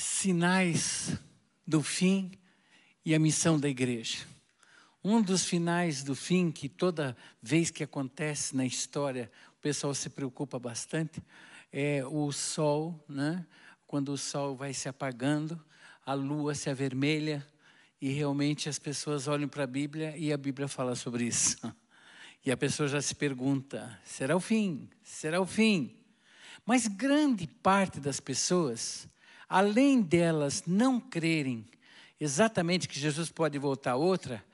sinais do fim e a missão da igreja. Um dos finais do fim, que toda vez que acontece na história, o pessoal se preocupa bastante, é o sol, né? quando o sol vai se apagando, a lua se avermelha, e realmente as pessoas olham para a Bíblia e a Bíblia fala sobre isso. E a pessoa já se pergunta: será o fim? Será o fim? Mas grande parte das pessoas, além delas não crerem exatamente que Jesus pode voltar outra,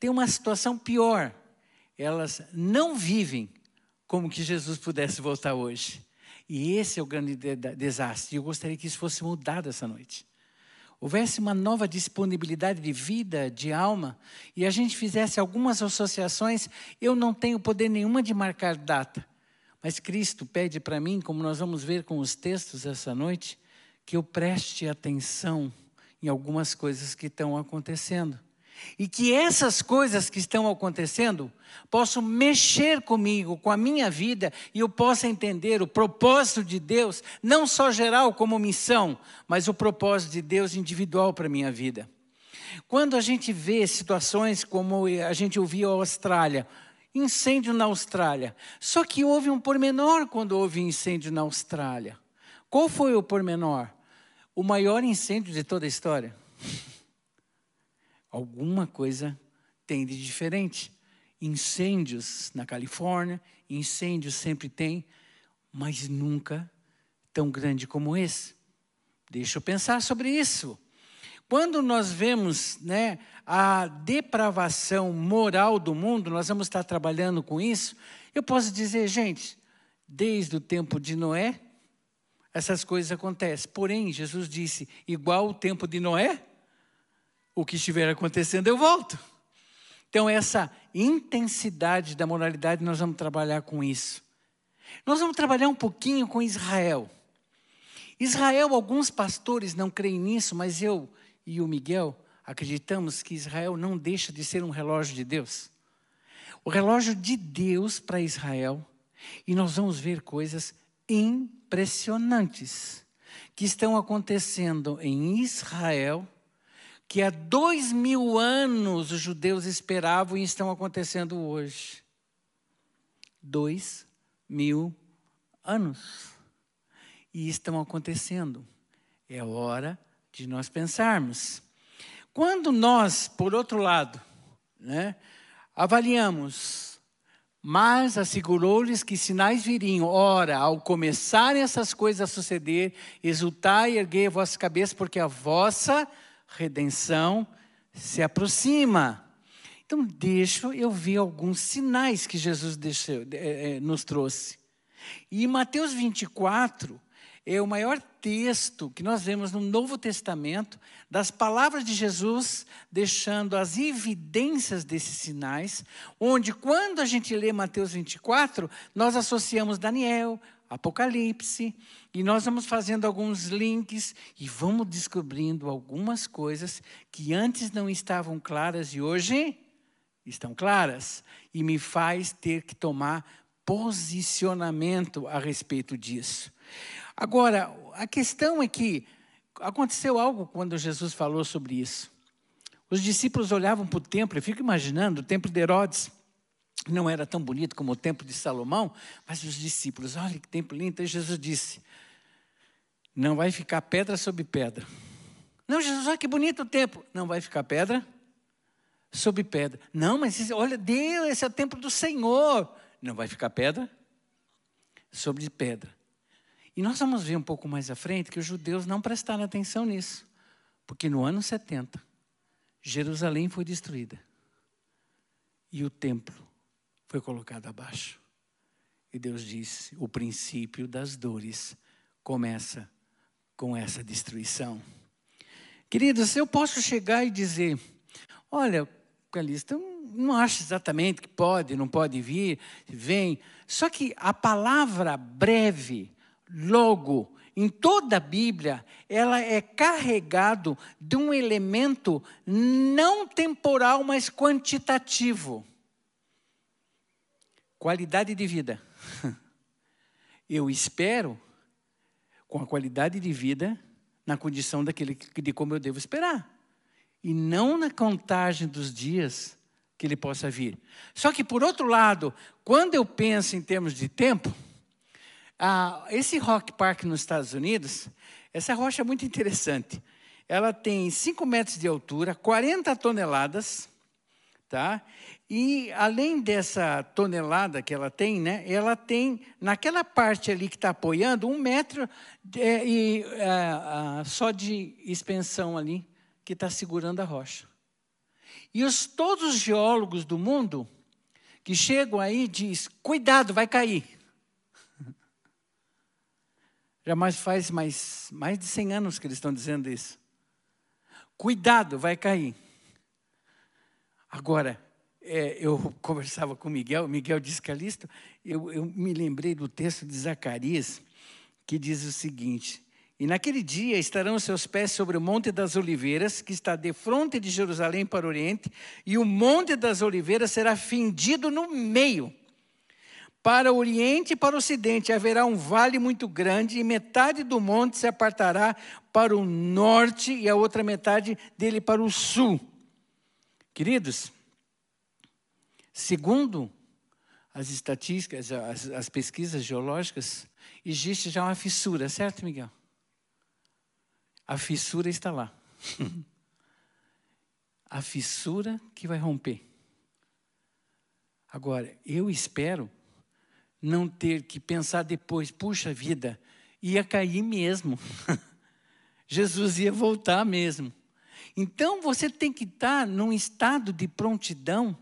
tem uma situação pior. Elas não vivem como que Jesus pudesse voltar hoje. E esse é o grande desastre. E eu gostaria que isso fosse mudado essa noite. Houvesse uma nova disponibilidade de vida, de alma, e a gente fizesse algumas associações. Eu não tenho poder nenhuma de marcar data, mas Cristo pede para mim, como nós vamos ver com os textos essa noite, que eu preste atenção em algumas coisas que estão acontecendo. E que essas coisas que estão acontecendo possam mexer comigo, com a minha vida, e eu possa entender o propósito de Deus, não só geral como missão, mas o propósito de Deus individual para a minha vida. Quando a gente vê situações como a gente ouviu a Austrália, incêndio na Austrália, só que houve um pormenor quando houve incêndio na Austrália. Qual foi o pormenor? O maior incêndio de toda a história. Alguma coisa tem de diferente. Incêndios na Califórnia, incêndios sempre tem, mas nunca tão grande como esse. Deixa eu pensar sobre isso. Quando nós vemos né, a depravação moral do mundo, nós vamos estar trabalhando com isso. Eu posso dizer, gente, desde o tempo de Noé, essas coisas acontecem. Porém, Jesus disse: igual o tempo de Noé, o que estiver acontecendo, eu volto. Então, essa intensidade da moralidade, nós vamos trabalhar com isso. Nós vamos trabalhar um pouquinho com Israel. Israel, alguns pastores não creem nisso, mas eu e o Miguel acreditamos que Israel não deixa de ser um relógio de Deus. O relógio de Deus para Israel, e nós vamos ver coisas impressionantes que estão acontecendo em Israel, que há dois mil anos os judeus esperavam e estão acontecendo hoje. Dois mil anos. E estão acontecendo. É hora de nós pensarmos. Quando nós, por outro lado, né, avaliamos mas assegurou-lhes que sinais viriam. Ora, ao começarem essas coisas a suceder, exultai e erguei a vossa cabeça, porque a vossa redenção se aproxima. Então, deixa eu ver alguns sinais que Jesus deixou, é, é, nos trouxe. E em Mateus 24, é o maior texto que nós vemos no Novo Testamento das palavras de Jesus, deixando as evidências desses sinais, onde quando a gente lê Mateus 24, nós associamos Daniel, Apocalipse, e nós vamos fazendo alguns links e vamos descobrindo algumas coisas que antes não estavam claras e hoje estão claras, e me faz ter que tomar posicionamento a respeito disso. Agora, a questão é que aconteceu algo quando Jesus falou sobre isso. Os discípulos olhavam para o templo, eu fico imaginando, o templo de Herodes não era tão bonito como o templo de Salomão, mas os discípulos, olha que templo lindo. E Jesus disse: Não vai ficar pedra sobre pedra. Não, Jesus, olha que bonito o templo. Não vai ficar pedra sobre pedra. Não, mas olha, Deus, esse é o templo do Senhor. Não vai ficar pedra sobre pedra. E nós vamos ver um pouco mais à frente que os judeus não prestaram atenção nisso, porque no ano 70, Jerusalém foi destruída e o templo foi colocado abaixo. E Deus disse: o princípio das dores começa com essa destruição. Queridos, eu posso chegar e dizer: olha, Calista, não acho exatamente que pode, não pode vir, vem. Só que a palavra breve logo, em toda a Bíblia, ela é carregado de um elemento não temporal, mas quantitativo. Qualidade de vida. Eu espero, com a qualidade de vida na condição daquele de como eu devo esperar. E não na contagem dos dias que ele possa vir. Só que, por outro lado, quando eu penso em termos de tempo, ah, esse Rock Park nos Estados Unidos, essa rocha é muito interessante. Ela tem 5 metros de altura, 40 toneladas, tá? E além dessa tonelada que ela tem, né, ela tem naquela parte ali que está apoiando um metro de, e, é, só de expansão ali que está segurando a rocha. E os, todos os geólogos do mundo que chegam aí diz: cuidado, vai cair. Já mais faz mais, mais de 100 anos que eles estão dizendo isso. Cuidado, vai cair. Agora, é, eu conversava com o Miguel, Miguel disse Calisto, eu, eu me lembrei do texto de Zacarias, que diz o seguinte: E naquele dia estarão seus pés sobre o Monte das Oliveiras, que está de frente de Jerusalém para o Oriente, e o Monte das Oliveiras será fendido no meio. Para o Oriente e para o Ocidente haverá um vale muito grande, e metade do monte se apartará para o norte, e a outra metade dele para o sul. Queridos, Segundo as estatísticas, as, as pesquisas geológicas, existe já uma fissura, certo, Miguel? A fissura está lá. a fissura que vai romper. Agora, eu espero não ter que pensar depois, puxa vida, ia cair mesmo. Jesus ia voltar mesmo. Então você tem que estar num estado de prontidão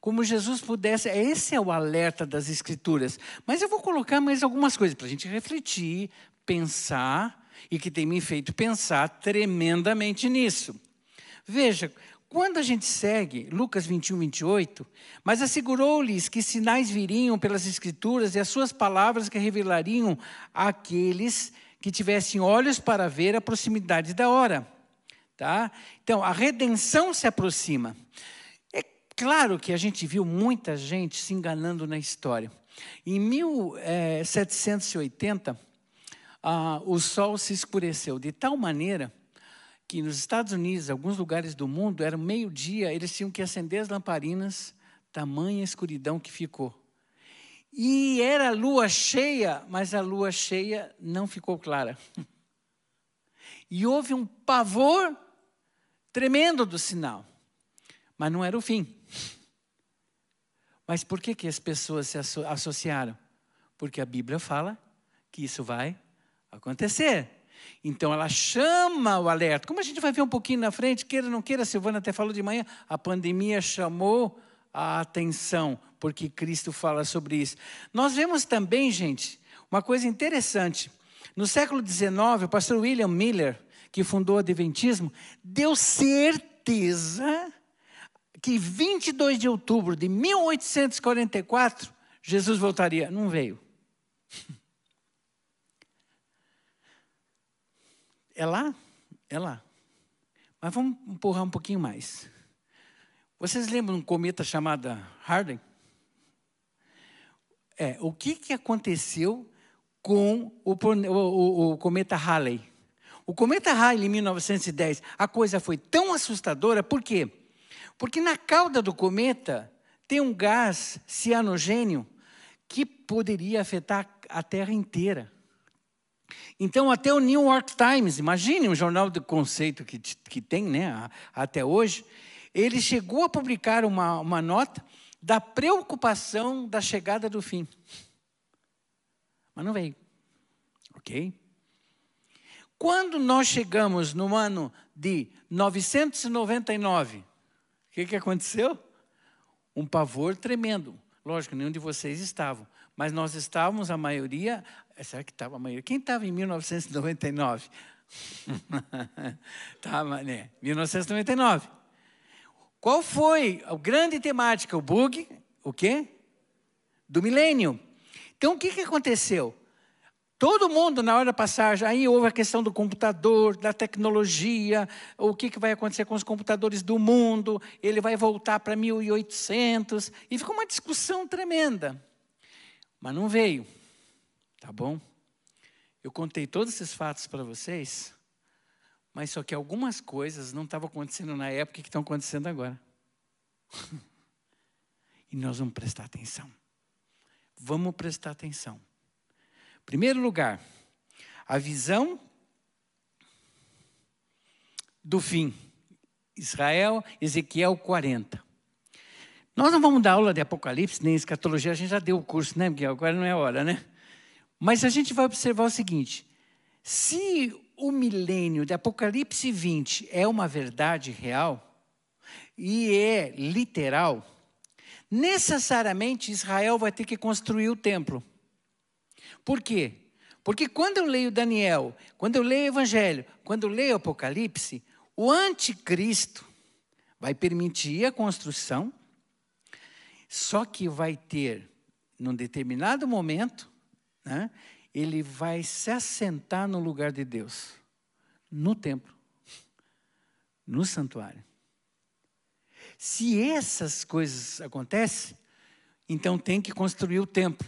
como Jesus pudesse. Esse é o alerta das Escrituras. Mas eu vou colocar mais algumas coisas para a gente refletir, pensar, e que tem me feito pensar tremendamente nisso. Veja, quando a gente segue Lucas 21, 28, mas assegurou-lhes que sinais viriam pelas Escrituras e as suas palavras que revelariam àqueles que tivessem olhos para ver a proximidade da hora. Tá? Então, a redenção se aproxima. Claro que a gente viu muita gente se enganando na história. Em 1780, eh, ah, o sol se escureceu de tal maneira que nos Estados Unidos, alguns lugares do mundo, era meio-dia, eles tinham que acender as lamparinas, tamanha escuridão que ficou. E era lua cheia, mas a lua cheia não ficou clara. E houve um pavor tremendo do sinal. Mas não era o fim. Mas por que, que as pessoas se associaram? Porque a Bíblia fala que isso vai acontecer. Então ela chama o alerta. Como a gente vai ver um pouquinho na frente, queira ou não queira, a Silvana até falou de manhã, a pandemia chamou a atenção, porque Cristo fala sobre isso. Nós vemos também, gente, uma coisa interessante. No século XIX, o pastor William Miller, que fundou o Adventismo, deu certeza que 22 de outubro de 1844 Jesus voltaria. Não veio. É lá? É lá. Mas vamos empurrar um pouquinho mais. Vocês lembram um cometa chamado Harding? É, o que, que aconteceu com o, o, o cometa Halley? O cometa Halley, em 1910, a coisa foi tão assustadora, por quê? Porque na cauda do cometa tem um gás cianogênio que poderia afetar a Terra inteira. Então, até o New York Times, imagine um jornal de conceito que, que tem né, até hoje, ele chegou a publicar uma, uma nota da preocupação da chegada do fim. Mas não veio. Ok? Quando nós chegamos no ano de 999, o que, que aconteceu? Um pavor tremendo. Lógico, nenhum de vocês estavam, mas nós estávamos, a maioria. Será que estava a maioria? Quem estava em 1999? Estava, né? 1999. Qual foi a grande temática? O bug, o quê? Do milênio. Então, o que, que aconteceu? Todo mundo, na hora da passagem, aí houve a questão do computador, da tecnologia, o que, que vai acontecer com os computadores do mundo, ele vai voltar para 1800, e ficou uma discussão tremenda. Mas não veio, tá bom? Eu contei todos esses fatos para vocês, Mas só que algumas coisas não estavam acontecendo na época que estão acontecendo agora. e nós vamos prestar atenção. Vamos prestar atenção. Primeiro lugar, a visão do fim. Israel, Ezequiel 40. Nós não vamos dar aula de Apocalipse, nem escatologia, a gente já deu o curso, né, Miguel? Agora não é hora, né? Mas a gente vai observar o seguinte: se o milênio de Apocalipse 20 é uma verdade real, e é literal, necessariamente Israel vai ter que construir o templo. Por quê? Porque quando eu leio Daniel, quando eu leio o Evangelho, quando eu leio Apocalipse, o anticristo vai permitir a construção, só que vai ter, num determinado momento, né, ele vai se assentar no lugar de Deus, no templo, no santuário. Se essas coisas acontecem, então tem que construir o templo.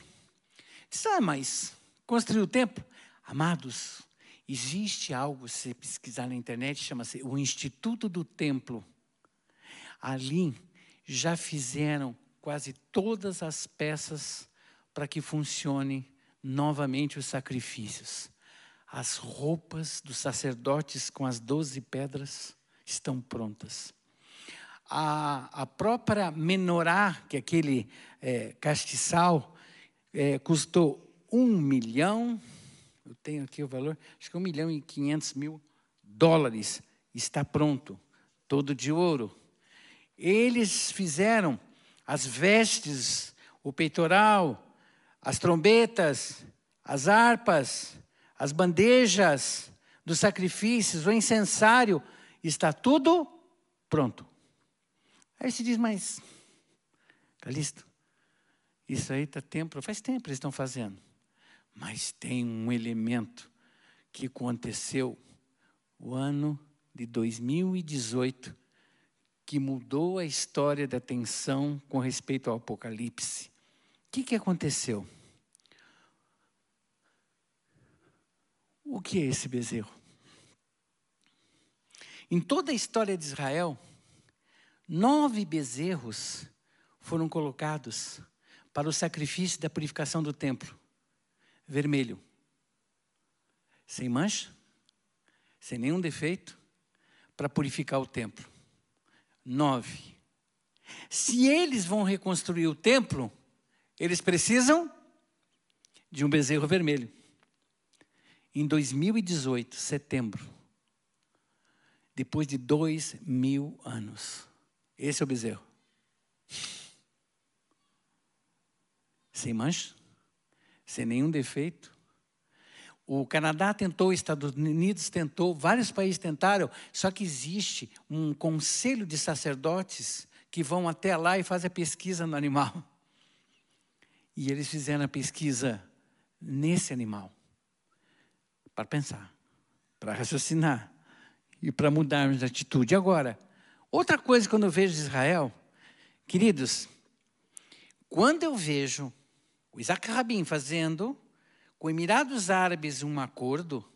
Ah, mas construir o templo? Amados, existe algo, se pesquisar na internet, chama-se o Instituto do Templo. Ali já fizeram quase todas as peças para que funcione novamente os sacrifícios. As roupas dos sacerdotes com as doze pedras estão prontas a, a própria menorá, que é aquele é, castiçal, é, custou um milhão, eu tenho aqui o valor, acho que um milhão e quinhentos mil dólares, está pronto, todo de ouro. Eles fizeram as vestes, o peitoral, as trombetas, as harpas, as bandejas dos sacrifícios, o incensário, está tudo pronto. Aí se diz, mas, Calixto, isso aí está tempo, faz tempo eles estão fazendo. Mas tem um elemento que aconteceu o ano de 2018 que mudou a história da atenção com respeito ao Apocalipse. O que, que aconteceu? O que é esse bezerro? Em toda a história de Israel, Nove bezerros foram colocados para o sacrifício da purificação do templo. Vermelho. Sem mancha, sem nenhum defeito, para purificar o templo. Nove. Se eles vão reconstruir o templo, eles precisam de um bezerro vermelho. Em 2018, setembro, depois de dois mil anos, esse é o bezerro. Sem mancha, sem nenhum defeito. O Canadá tentou, Estados Unidos tentou, vários países tentaram, só que existe um conselho de sacerdotes que vão até lá e fazem a pesquisa no animal. E eles fizeram a pesquisa nesse animal para pensar, para raciocinar e para mudarmos de atitude. Agora, Outra coisa, quando eu vejo Israel, queridos, quando eu vejo o Isaac Rabin fazendo com Emirados Árabes um acordo,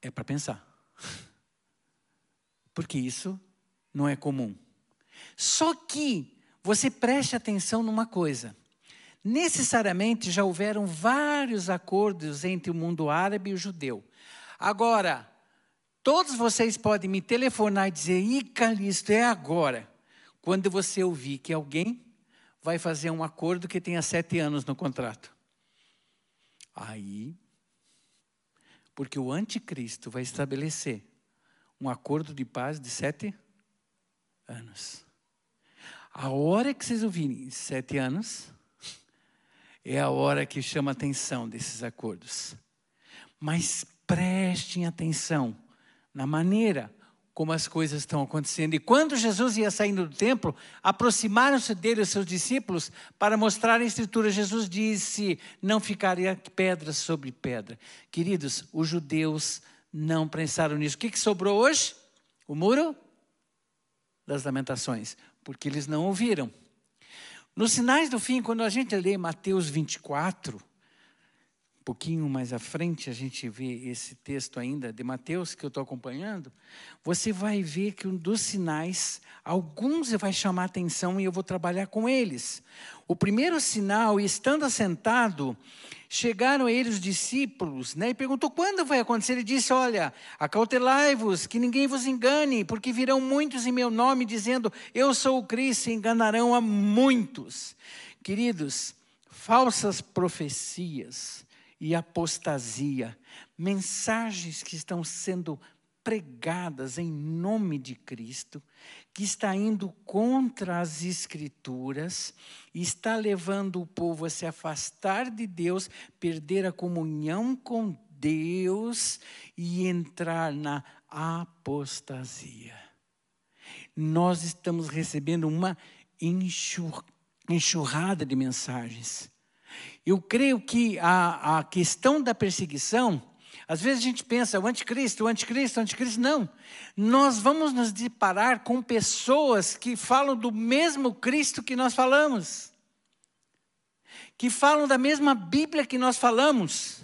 é para pensar. Porque isso não é comum. Só que você preste atenção numa coisa. Necessariamente já houveram vários acordos entre o mundo árabe e o judeu. Agora, Todos vocês podem me telefonar e dizer: Ih, Calixto, é agora. Quando você ouvir que alguém vai fazer um acordo que tenha sete anos no contrato. Aí, porque o anticristo vai estabelecer um acordo de paz de sete anos. A hora que vocês ouvirem sete anos, é a hora que chama a atenção desses acordos. Mas prestem atenção na maneira como as coisas estão acontecendo. E quando Jesus ia saindo do templo, aproximaram-se dele os seus discípulos para mostrar a Escritura. Jesus disse: Não ficaria pedra sobre pedra. Queridos, os judeus não pensaram nisso. O que, que sobrou hoje? O muro das lamentações, porque eles não ouviram. Nos sinais do fim, quando a gente lê Mateus 24, um pouquinho mais à frente, a gente vê esse texto ainda de Mateus que eu estou acompanhando, você vai ver que um dos sinais, alguns vai chamar atenção e eu vou trabalhar com eles. O primeiro sinal, estando assentado, chegaram a ele os discípulos, né, e perguntou quando vai acontecer. Ele disse: Olha, acautelai-vos, que ninguém vos engane, porque virão muitos em meu nome, dizendo: Eu sou o Cristo, e enganarão a muitos. Queridos, falsas profecias e apostasia, mensagens que estão sendo pregadas em nome de Cristo, que está indo contra as Escrituras está levando o povo a se afastar de Deus, perder a comunhão com Deus e entrar na apostasia. Nós estamos recebendo uma enxurrada de mensagens eu creio que a, a questão da perseguição, às vezes a gente pensa, o anticristo, o anticristo, o anticristo. Não. Nós vamos nos deparar com pessoas que falam do mesmo Cristo que nós falamos, que falam da mesma Bíblia que nós falamos,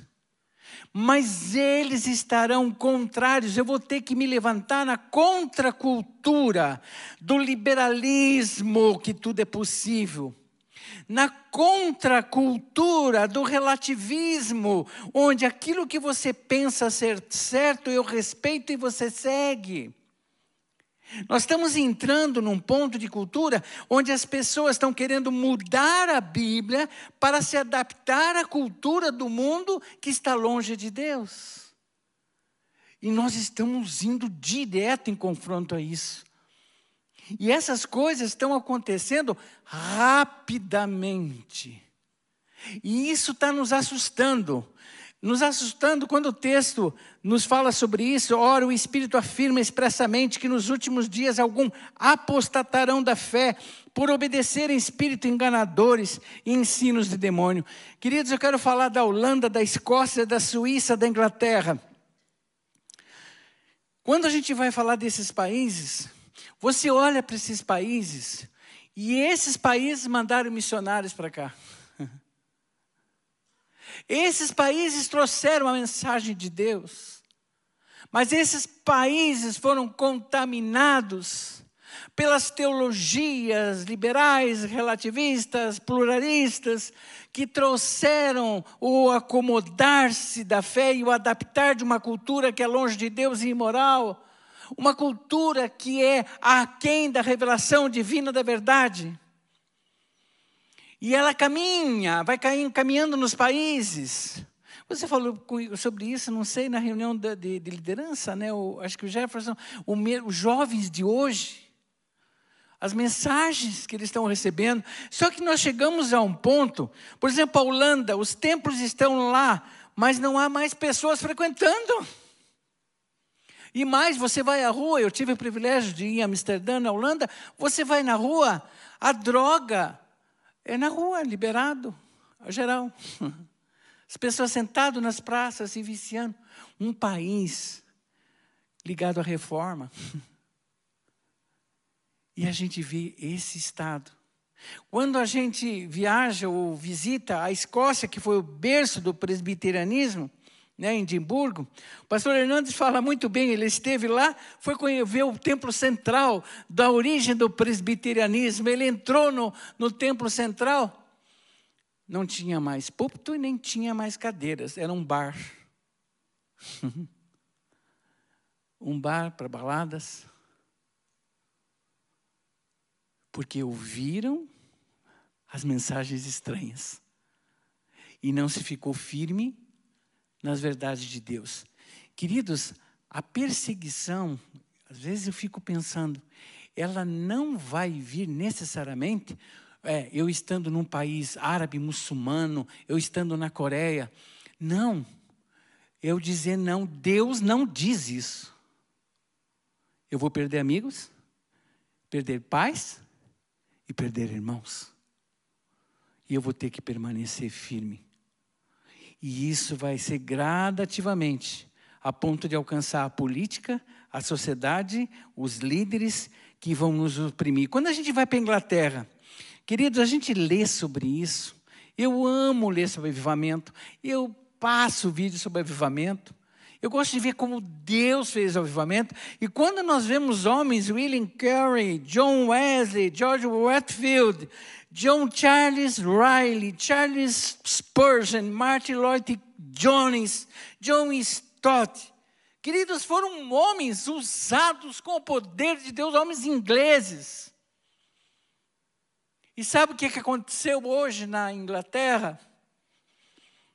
mas eles estarão contrários. Eu vou ter que me levantar na contracultura do liberalismo, que tudo é possível na contracultura do relativismo, onde aquilo que você pensa ser certo eu respeito e você segue. Nós estamos entrando num ponto de cultura onde as pessoas estão querendo mudar a Bíblia para se adaptar à cultura do mundo que está longe de Deus. E nós estamos indo direto em confronto a isso. E essas coisas estão acontecendo rapidamente. E isso está nos assustando. Nos assustando quando o texto nos fala sobre isso. Ora, o Espírito afirma expressamente que nos últimos dias algum apostatarão da fé por obedecerem espírito enganadores e ensinos de demônio. Queridos, eu quero falar da Holanda, da Escócia, da Suíça, da Inglaterra. Quando a gente vai falar desses países, você olha para esses países e esses países mandaram missionários para cá. Esses países trouxeram a mensagem de Deus. Mas esses países foram contaminados pelas teologias liberais, relativistas, pluralistas, que trouxeram o acomodar-se da fé e o adaptar de uma cultura que é longe de Deus e imoral uma cultura que é aquém da revelação divina da verdade. E ela caminha, vai caminhando nos países. Você falou sobre isso, não sei, na reunião de, de, de liderança, né? O, acho que o Jefferson, o, os jovens de hoje, as mensagens que eles estão recebendo. Só que nós chegamos a um ponto, por exemplo, a Holanda, os templos estão lá, mas não há mais pessoas frequentando. E mais, você vai à rua, eu tive o privilégio de ir a Amsterdã, na Holanda, você vai na rua, a droga é na rua, liberado, geral. As pessoas sentadas nas praças se viciando. Um país ligado à reforma. E a gente vê esse estado. Quando a gente viaja ou visita a Escócia, que foi o berço do presbiterianismo, né, em Edimburgo. O pastor Hernandes fala muito bem, ele esteve lá, foi ver o templo central, da origem do presbiterianismo. Ele entrou no, no templo central, não tinha mais púlpito e nem tinha mais cadeiras, era um bar. um bar para baladas. Porque ouviram as mensagens estranhas e não se ficou firme nas verdades de Deus. Queridos, a perseguição, às vezes eu fico pensando, ela não vai vir necessariamente é, eu estando num país árabe, muçulmano, eu estando na Coreia. Não. Eu dizer não, Deus não diz isso. Eu vou perder amigos, perder pais e perder irmãos. E eu vou ter que permanecer firme. E isso vai ser gradativamente, a ponto de alcançar a política, a sociedade, os líderes que vão nos oprimir. Quando a gente vai para a Inglaterra, queridos, a gente lê sobre isso. Eu amo ler sobre avivamento. Eu passo vídeo sobre avivamento. Eu gosto de ver como Deus fez o avivamento. E quando nós vemos homens, William Carey, John Wesley, George Whitefield, John Charles Riley, Charles Spurgeon, Martin Lloyd Jones, John Stott, queridos, foram homens usados com o poder de Deus, homens ingleses. E sabe o que aconteceu hoje na Inglaterra?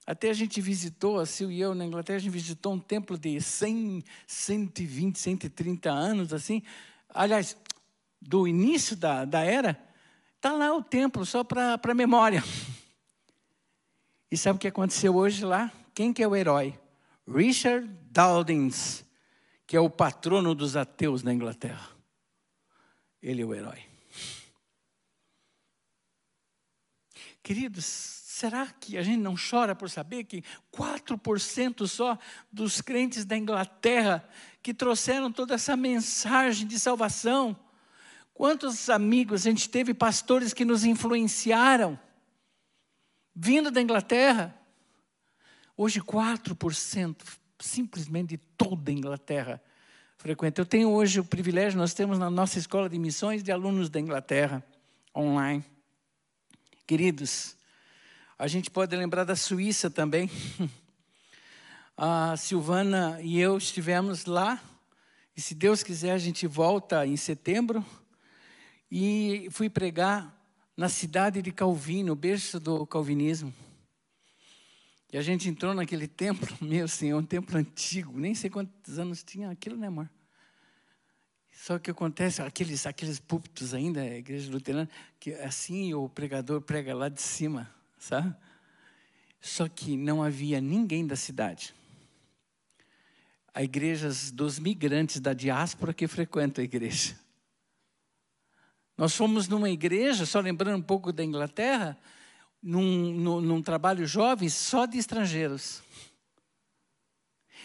Até a gente visitou, a Sil e eu na Inglaterra, a gente visitou um templo de 100, 120, 130 anos, assim. Aliás, do início da, da era, está lá o templo, só para memória. E sabe o que aconteceu hoje lá? Quem que é o herói? Richard Dawkins, que é o patrono dos ateus na Inglaterra. Ele é o herói. Queridos, Será que a gente não chora por saber que 4% só dos crentes da Inglaterra que trouxeram toda essa mensagem de salvação? Quantos amigos a gente teve, pastores que nos influenciaram, vindo da Inglaterra? Hoje, 4% simplesmente de toda a Inglaterra frequenta. Eu tenho hoje o privilégio, nós temos na nossa escola de missões de alunos da Inglaterra, online. Queridos, a gente pode lembrar da Suíça também. A Silvana e eu estivemos lá, e se Deus quiser, a gente volta em setembro. E fui pregar na cidade de Calvino, berço do calvinismo. E a gente entrou naquele templo, meu senhor, um templo antigo, nem sei quantos anos tinha aquilo, né, amor? Só que acontece, aqueles, aqueles púlpitos ainda, a igreja luterana, que assim o pregador prega lá de cima sabe? Só que não havia ninguém da cidade. Há igrejas dos migrantes da diáspora que frequentam a igreja. Nós fomos numa igreja, só lembrando um pouco da Inglaterra, num, num, num trabalho jovem só de estrangeiros.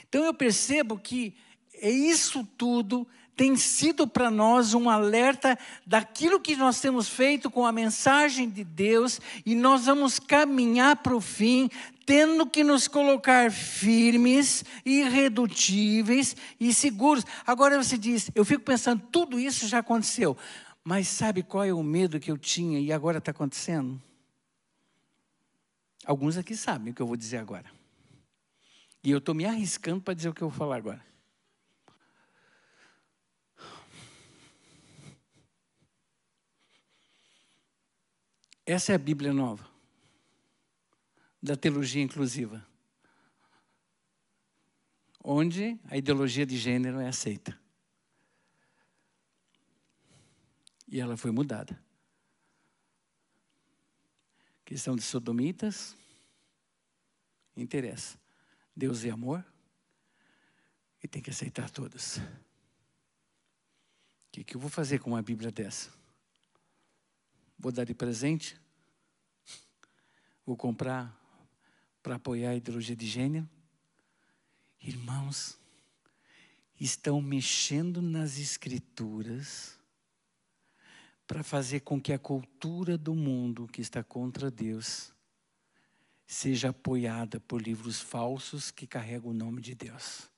Então eu percebo que é isso tudo tem sido para nós um alerta daquilo que nós temos feito com a mensagem de Deus e nós vamos caminhar para o fim, tendo que nos colocar firmes, irredutíveis e seguros. Agora você diz, eu fico pensando, tudo isso já aconteceu, mas sabe qual é o medo que eu tinha e agora está acontecendo? Alguns aqui sabem o que eu vou dizer agora. E eu estou me arriscando para dizer o que eu vou falar agora. Essa é a Bíblia nova, da teologia inclusiva, onde a ideologia de gênero é aceita. E ela foi mudada. Questão de sodomitas, interessa. Deus é amor e tem que aceitar todos. O que, que eu vou fazer com uma Bíblia dessa? Vou dar de presente? Vou comprar para apoiar a ideologia de gênero? Irmãos, estão mexendo nas escrituras para fazer com que a cultura do mundo que está contra Deus seja apoiada por livros falsos que carregam o nome de Deus.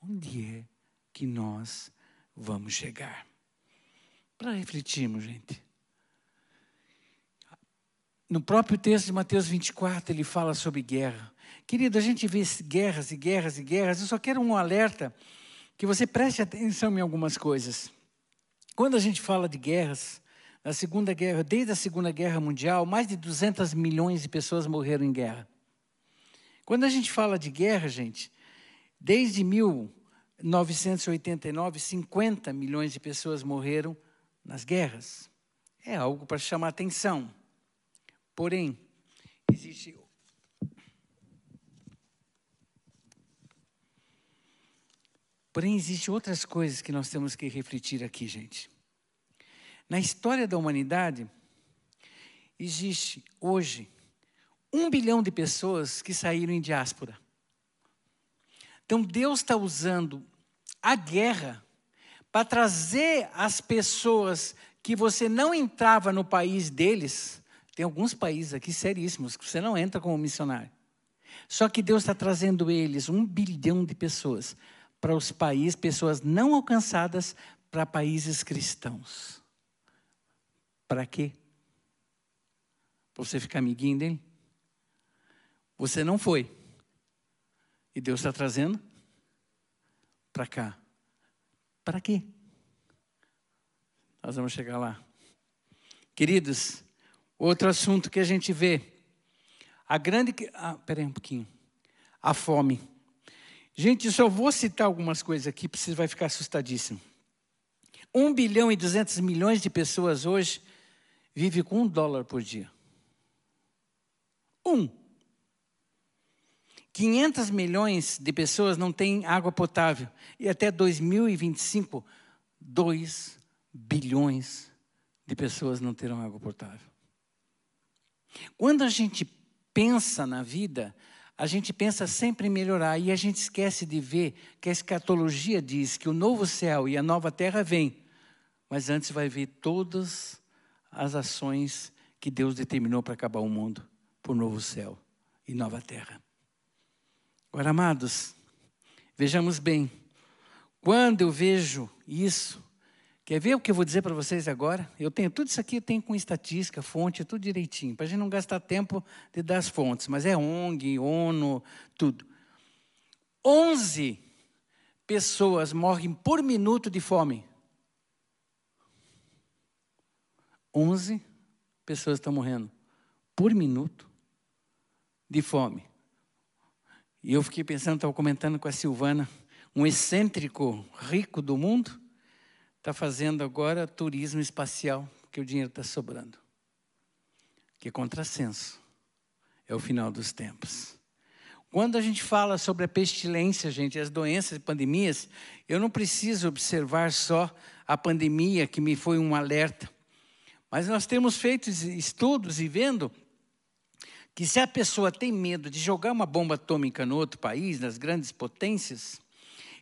Onde é que nós vamos chegar? Para refletirmos, gente. No próprio texto de Mateus 24, ele fala sobre guerra. Querido, a gente vê guerras e guerras e guerras. Eu só quero um alerta que você preste atenção em algumas coisas. Quando a gente fala de guerras, Segunda Guerra, desde a Segunda Guerra Mundial, mais de 200 milhões de pessoas morreram em guerra. Quando a gente fala de guerra, gente, desde 1989, 50 milhões de pessoas morreram nas guerras. É algo para chamar atenção. Porém, existe Porém, existem outras coisas que nós temos que refletir aqui, gente. Na história da humanidade, existe hoje um bilhão de pessoas que saíram em diáspora. Então, Deus está usando a guerra para trazer as pessoas que você não entrava no país deles tem alguns países aqui seríssimos que você não entra como missionário. Só que Deus está trazendo eles, um bilhão de pessoas, para os países, pessoas não alcançadas, para países cristãos. Para quê? Para você ficar amiguinho dele? Você não foi. E Deus está trazendo para cá. Para quê? Nós vamos chegar lá. Queridos, outro assunto que a gente vê. A grande. Ah, peraí um pouquinho. A fome. Gente, só vou citar algumas coisas aqui, porque você vai ficar assustadíssimo. 1 bilhão e 200 milhões de pessoas hoje vivem com um dólar por dia. Um. 500 milhões de pessoas não têm água potável. E até 2025, 2 bilhões de pessoas não terão água potável. Quando a gente pensa na vida, a gente pensa sempre em melhorar e a gente esquece de ver que a escatologia diz que o novo céu e a nova terra vêm, mas antes vai ver todas as ações que Deus determinou para acabar o mundo por novo céu e nova terra. Agora, amados, vejamos bem, quando eu vejo isso, quer ver o que eu vou dizer para vocês agora? Eu tenho tudo isso aqui, eu tenho com estatística, fonte, tudo direitinho, para a gente não gastar tempo de dar as fontes, mas é ONG, ONU, tudo. 11 pessoas morrem por minuto de fome. 11 pessoas estão morrendo por minuto de fome. E eu fiquei pensando, estava comentando com a Silvana, um excêntrico rico do mundo está fazendo agora turismo espacial, porque o dinheiro está sobrando. Que é contrassenso. É o final dos tempos. Quando a gente fala sobre a pestilência, gente, as doenças e pandemias, eu não preciso observar só a pandemia, que me foi um alerta. Mas nós temos feito estudos e vendo que se a pessoa tem medo de jogar uma bomba atômica no outro país, nas grandes potências,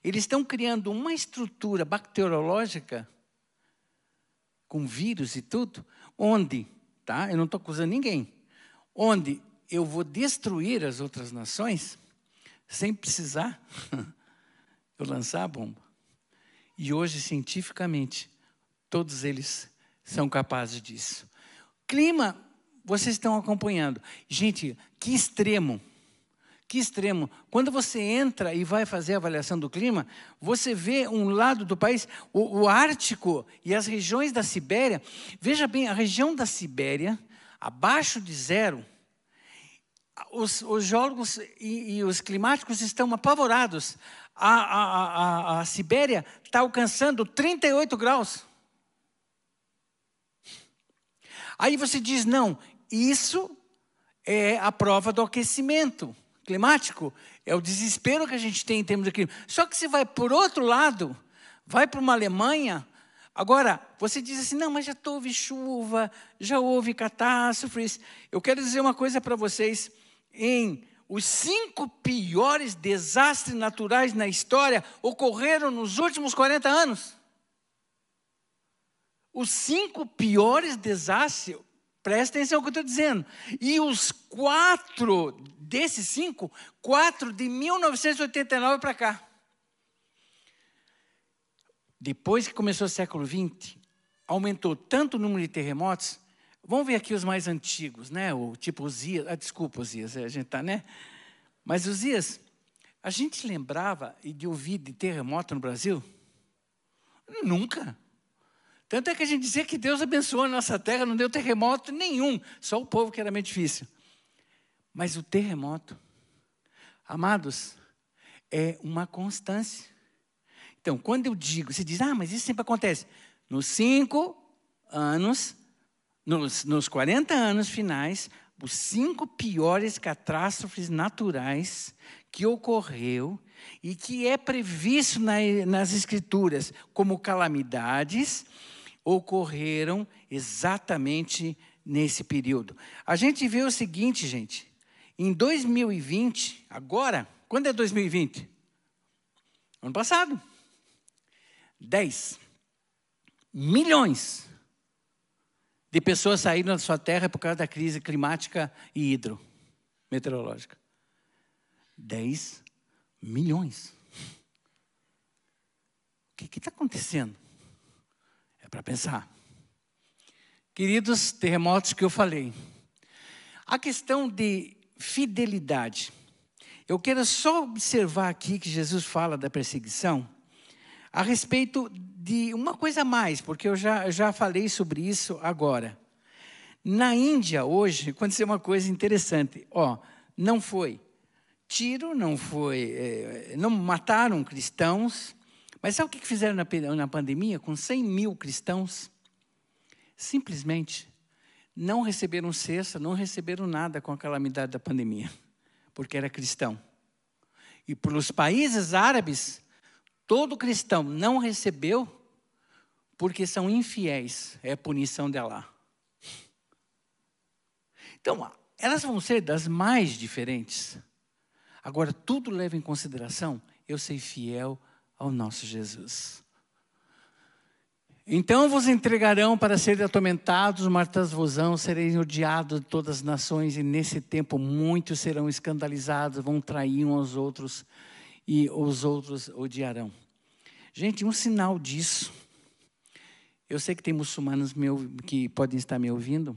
eles estão criando uma estrutura bacteriológica com vírus e tudo, onde, tá? Eu não estou acusando ninguém, onde eu vou destruir as outras nações sem precisar eu lançar a bomba. E hoje, cientificamente, todos eles são capazes disso. Clima vocês estão acompanhando. Gente, que extremo. Que extremo. Quando você entra e vai fazer a avaliação do clima, você vê um lado do país, o, o Ártico e as regiões da Sibéria. Veja bem, a região da Sibéria, abaixo de zero, os, os geólogos e, e, os climáticos estão apavorados. A, a, a, a Sibéria está alcançando 38 graus. Aí você diz: não, isso é a prova do aquecimento climático, é o desespero que a gente tem em termos de clima. Só que se vai por outro lado, vai para uma Alemanha, agora você diz assim: não, mas já houve chuva, já houve catástrofes. Eu quero dizer uma coisa para vocês: em os cinco piores desastres naturais na história ocorreram nos últimos 40 anos. Os cinco piores desastres Presta atenção no que eu estou dizendo. E os quatro, desses cinco, quatro de 1989 para cá. Depois que começou o século XX, aumentou tanto o número de terremotos. Vamos ver aqui os mais antigos, né? O tipo Osias. Ah, desculpa, Osias, a gente está, né? Mas Osias, a gente lembrava de ouvir de terremoto no Brasil? Nunca. Tanto é que a gente dizia que Deus abençoou a nossa terra, não deu terremoto nenhum, só o povo que era meio difícil. Mas o terremoto, amados, é uma constância. Então, quando eu digo, você diz, ah, mas isso sempre acontece. Nos cinco anos, nos, nos 40 anos finais, os cinco piores catástrofes naturais que ocorreu e que é previsto na, nas escrituras como calamidades ocorreram exatamente nesse período. A gente vê o seguinte, gente, em 2020, agora, quando é 2020? Ano passado. 10 milhões de pessoas saíram da sua terra por causa da crise climática e hidrometeorológica. 10 milhões. O que está acontecendo? É para pensar. Queridos terremotos que eu falei, a questão de fidelidade. Eu quero só observar aqui que Jesus fala da perseguição a respeito de uma coisa a mais, porque eu já, já falei sobre isso agora. Na Índia, hoje, aconteceu uma coisa interessante. Ó, não foi tiro, não foi. É, não mataram cristãos, mas sabe o que fizeram na, pandemia com 100 mil cristãos? Simplesmente não receberam cesta, não receberam nada com a calamidade da pandemia, porque era cristão. E pelos países árabes, todo cristão não recebeu porque são infiéis, é punição de Allah. Então, elas vão ser das mais diferentes. Agora, tudo leva em consideração eu ser fiel ao nosso Jesus. Então vos entregarão para serem atormentados, martas-vosão, sereis odiados de todas as nações, e nesse tempo muitos serão escandalizados, vão trair uns aos outros, e os outros odiarão. Gente, um sinal disso, eu sei que tem muçulmanos que podem estar me ouvindo,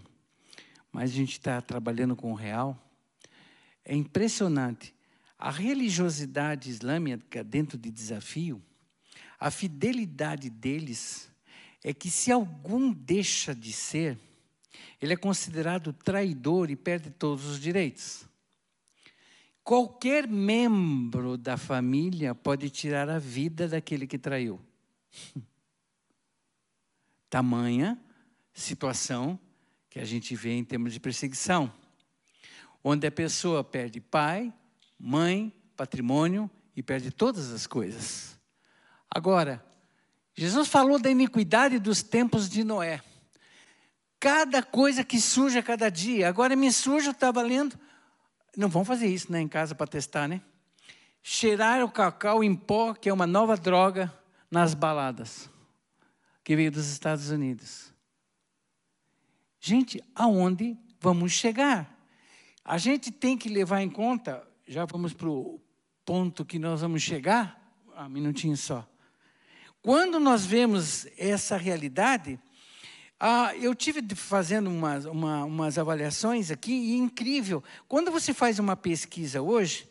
mas a gente está trabalhando com o real. É impressionante. A religiosidade islâmica dentro de desafio, a fidelidade deles é que se algum deixa de ser, ele é considerado traidor e perde todos os direitos. Qualquer membro da família pode tirar a vida daquele que traiu. Tamanha situação que a gente vê em termos de perseguição, onde a pessoa perde pai, mãe, patrimônio e perde todas as coisas. Agora, Jesus falou da iniquidade dos tempos de Noé. Cada coisa que surge a cada dia. Agora me surge, eu estava lendo. Não vão fazer isso né, em casa para testar, né? Cheirar o cacau em pó, que é uma nova droga, nas baladas, que veio dos Estados Unidos. Gente, aonde vamos chegar? A gente tem que levar em conta, já vamos para o ponto que nós vamos chegar, ah, um minutinho só. Quando nós vemos essa realidade, ah, eu tive fazendo umas, uma, umas avaliações aqui e incrível. Quando você faz uma pesquisa hoje,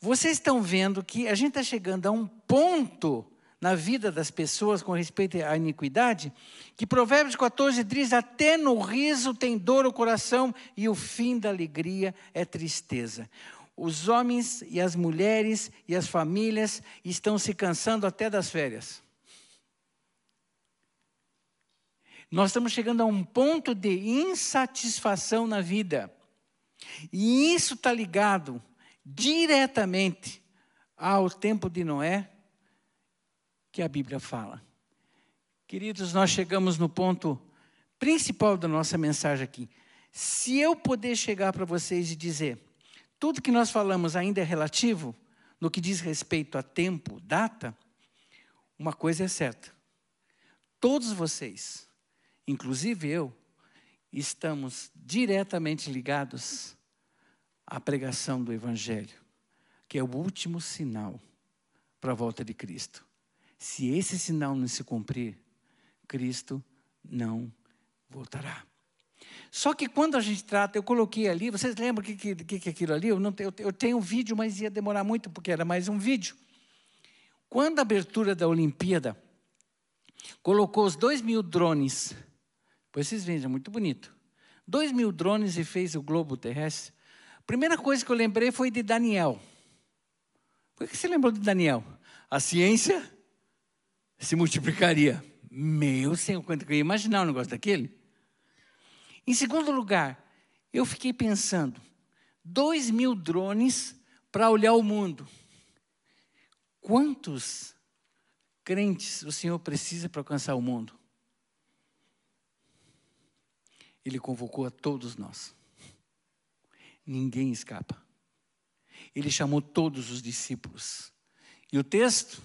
vocês estão vendo que a gente está chegando a um ponto na vida das pessoas com respeito à iniquidade, que Provérbios 14 diz: Até no riso tem dor o coração, e o fim da alegria é tristeza. Os homens e as mulheres e as famílias estão se cansando até das férias. Nós estamos chegando a um ponto de insatisfação na vida. E isso está ligado diretamente ao tempo de Noé que a Bíblia fala. Queridos, nós chegamos no ponto principal da nossa mensagem aqui. Se eu puder chegar para vocês e dizer, tudo que nós falamos ainda é relativo, no que diz respeito a tempo, data, uma coisa é certa. Todos vocês, inclusive eu, estamos diretamente ligados à pregação do Evangelho, que é o último sinal para a volta de Cristo. Se esse sinal não se cumprir, Cristo não voltará. Só que quando a gente trata, eu coloquei ali, vocês lembram o que, que, que é aquilo ali? Eu, não, eu, eu tenho um vídeo, mas ia demorar muito, porque era mais um vídeo. Quando a abertura da Olimpíada colocou os dois mil drones, pois vocês vejam, é muito bonito. Dois mil drones e fez o globo terrestre. Primeira coisa que eu lembrei foi de Daniel. Por que você lembrou de Daniel? A ciência se multiplicaria. Meu Senhor, quanto que eu ia imaginar um negócio daquele? Em segundo lugar, eu fiquei pensando, dois mil drones para olhar o mundo. Quantos crentes o Senhor precisa para alcançar o mundo? Ele convocou a todos nós. Ninguém escapa. Ele chamou todos os discípulos. E o texto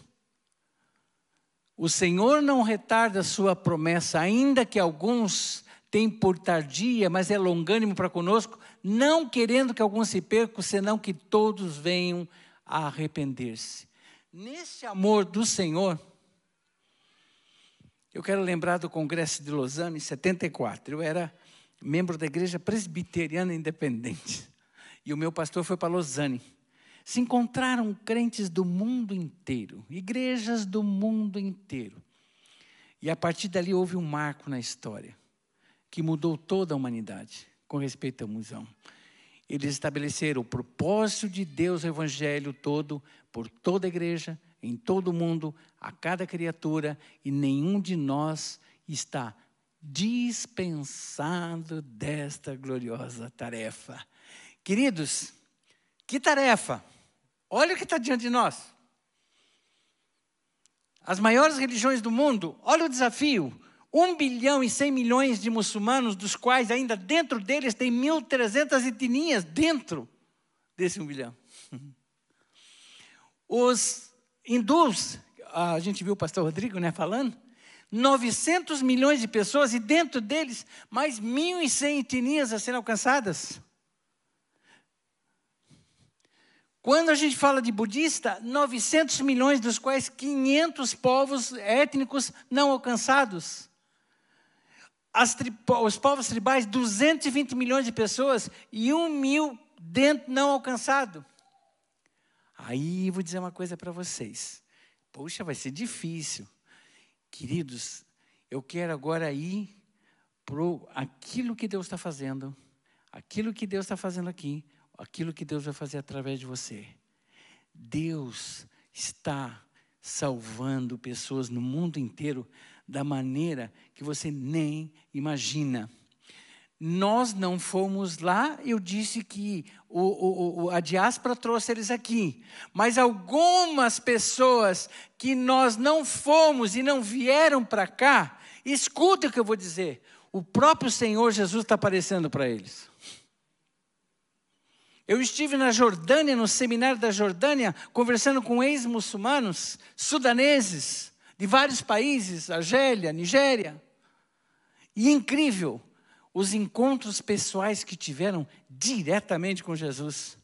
o Senhor não retarda a sua promessa, ainda que alguns tem por tardia, mas é longânimo para conosco, não querendo que alguns se percam, senão que todos venham a arrepender-se. Nesse amor do Senhor, eu quero lembrar do Congresso de Lausanne, em 74. Eu era membro da Igreja Presbiteriana Independente. E o meu pastor foi para Lausanne. Se encontraram crentes do mundo inteiro, igrejas do mundo inteiro. E a partir dali houve um marco na história que mudou toda a humanidade com respeito à musão. Eles estabeleceram o propósito de Deus, o evangelho todo, por toda a igreja, em todo o mundo, a cada criatura, e nenhum de nós está dispensado desta gloriosa tarefa. Queridos, que tarefa! Olha o que está diante de nós. As maiores religiões do mundo, olha o desafio. 1 bilhão e 100 milhões de muçulmanos, dos quais ainda dentro deles tem 1.300 etnias dentro desse 1 bilhão. Os hindus, a gente viu o pastor Rodrigo né, falando, 900 milhões de pessoas e dentro deles mais 1.100 etnias a serem alcançadas. Quando a gente fala de budista, 900 milhões, dos quais 500 povos étnicos não alcançados. Os povos tribais, 220 milhões de pessoas e 1 mil dentro não alcançado. Aí vou dizer uma coisa para vocês. Poxa, vai ser difícil. Queridos, eu quero agora ir para aquilo que Deus está fazendo, aquilo que Deus está fazendo aqui, aquilo que Deus vai fazer através de você. Deus está salvando pessoas no mundo inteiro da maneira que você nem imagina. Nós não fomos lá, eu disse que o, o, a diáspora trouxe eles aqui, mas algumas pessoas que nós não fomos e não vieram para cá, escuta o que eu vou dizer, o próprio Senhor Jesus está aparecendo para eles. Eu estive na Jordânia, no seminário da Jordânia, conversando com ex-muçulmanos, sudaneses, de vários países, Argélia, Nigéria. E incrível, os encontros pessoais que tiveram diretamente com Jesus.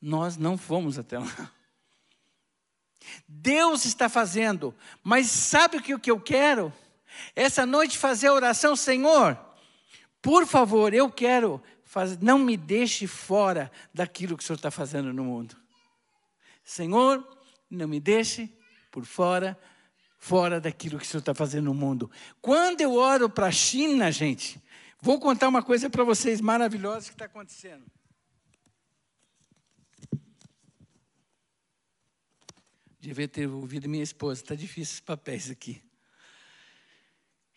Nós não fomos até lá. Deus está fazendo, mas sabe o que, eu quero? Essa noite fazer a oração, Senhor, por favor, eu quero Faz, não me deixe fora daquilo que o Senhor está fazendo no mundo. Senhor, não me deixe por fora, fora daquilo que o Senhor está fazendo no mundo. Quando eu oro para a China, gente, vou contar uma coisa para vocês maravilhosa que está acontecendo. Devia ter ouvido minha esposa, está difícil os papéis aqui.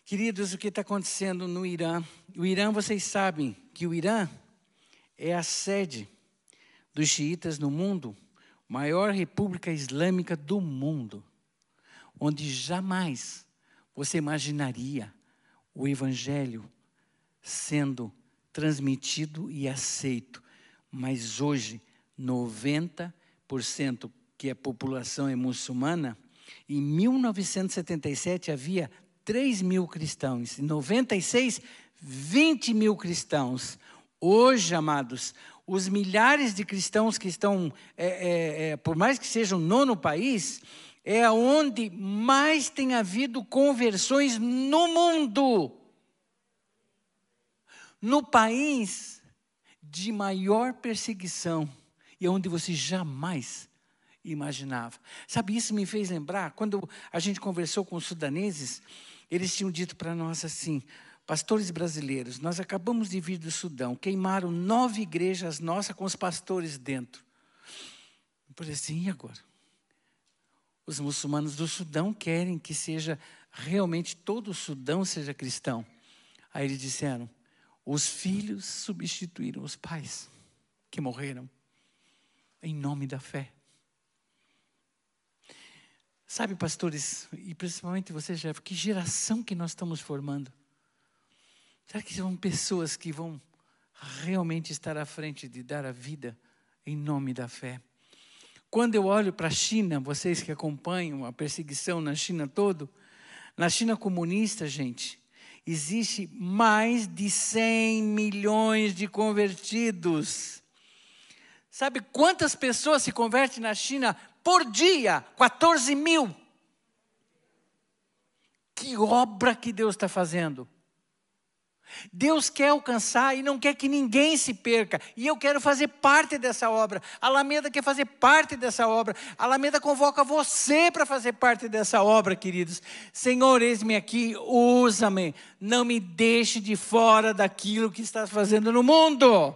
Queridos, o que está acontecendo no Irã? O Irã, vocês sabem que o Irã é a sede dos xiitas no mundo, maior república islâmica do mundo, onde jamais você imaginaria o evangelho sendo transmitido e aceito. Mas hoje, 90% que a população é muçulmana, em 1977 havia 3 mil cristãos, em 96, 20 mil cristãos. Hoje, amados, os milhares de cristãos que estão, é, é, é, por mais que sejam nono país, é onde mais tem havido conversões no mundo. No país de maior perseguição e onde você jamais imaginava. Sabe, isso me fez lembrar, quando a gente conversou com os sudaneses, eles tinham dito para nós assim: pastores brasileiros, nós acabamos de vir do Sudão, queimaram nove igrejas nossas com os pastores dentro. Eu falei assim: e agora? Os muçulmanos do Sudão querem que seja realmente todo o Sudão seja cristão. Aí eles disseram: os filhos substituíram os pais que morreram em nome da fé. Sabe, pastores, e principalmente você, Jeff, que geração que nós estamos formando? Será que são pessoas que vão realmente estar à frente de dar a vida em nome da fé? Quando eu olho para a China, vocês que acompanham a perseguição na China todo, na China comunista, gente, existe mais de 100 milhões de convertidos. Sabe quantas pessoas se convertem na China por dia? 14 mil. Que obra que Deus está fazendo. Deus quer alcançar e não quer que ninguém se perca. E eu quero fazer parte dessa obra. A Alameda quer fazer parte dessa obra. A Alameda convoca você para fazer parte dessa obra, queridos. Senhor, eis-me aqui, usa-me. Não me deixe de fora daquilo que estás fazendo no mundo.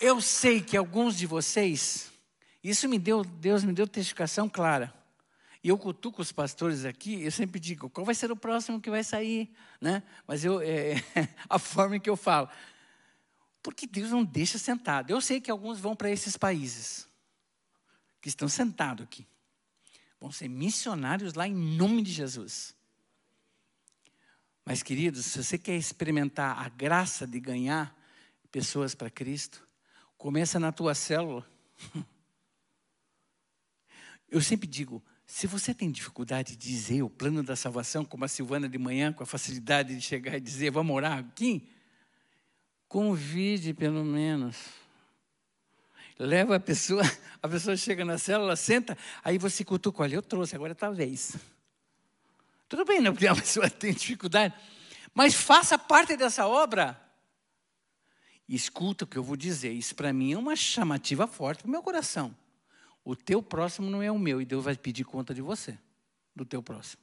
Eu sei que alguns de vocês isso me deu, Deus me deu testificação clara. E eu cutuco os pastores aqui, eu sempre digo, qual vai ser o próximo que vai sair? Né? Mas eu, é, a forma em que eu falo. Porque Deus não deixa sentado. Eu sei que alguns vão para esses países, que estão sentados aqui. Vão ser missionários lá em nome de Jesus. Mas, queridos, se você quer experimentar a graça de ganhar pessoas para Cristo, começa na tua célula. Eu sempre digo, se você tem dificuldade de dizer o plano da salvação, como a Silvana de manhã, com a facilidade de chegar e dizer, vamos orar aqui, convide pelo menos. Leva a pessoa, a pessoa chega na célula, senta, aí você cutuca, olha, eu trouxe, agora é talvez. Tudo bem, não, porque a pessoa tem dificuldade, mas faça parte dessa obra. escuta o que eu vou dizer, isso para mim é uma chamativa forte para o meu coração. O teu próximo não é o meu e Deus vai pedir conta de você, do teu próximo.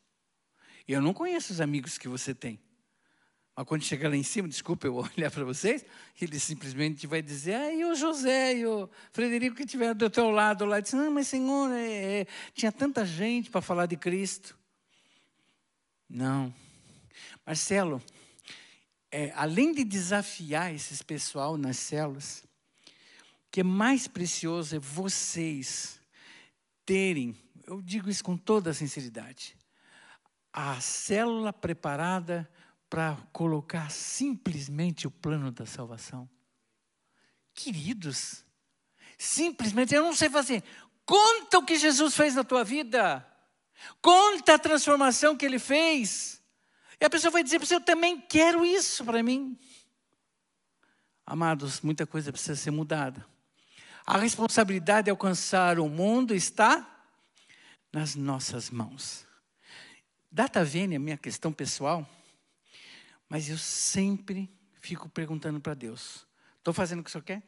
Eu não conheço os amigos que você tem. Mas quando chegar lá em cima, desculpa eu olhar para vocês, ele simplesmente vai dizer, ah, e o José e o Frederico que estiveram do teu lado lá, disse, não, mas Senhor, é, é, tinha tanta gente para falar de Cristo. Não. Marcelo, é, além de desafiar esses pessoal nas células, que é mais precioso é vocês terem, eu digo isso com toda a sinceridade, a célula preparada para colocar simplesmente o plano da salvação. Queridos, simplesmente, eu não sei fazer. Conta o que Jesus fez na tua vida. Conta a transformação que ele fez. E a pessoa vai dizer para você: Eu também quero isso para mim. Amados, muita coisa precisa ser mudada. A responsabilidade de alcançar o mundo está nas nossas mãos. Data vênia, minha questão pessoal, mas eu sempre fico perguntando para Deus: estou fazendo o que o Senhor quer?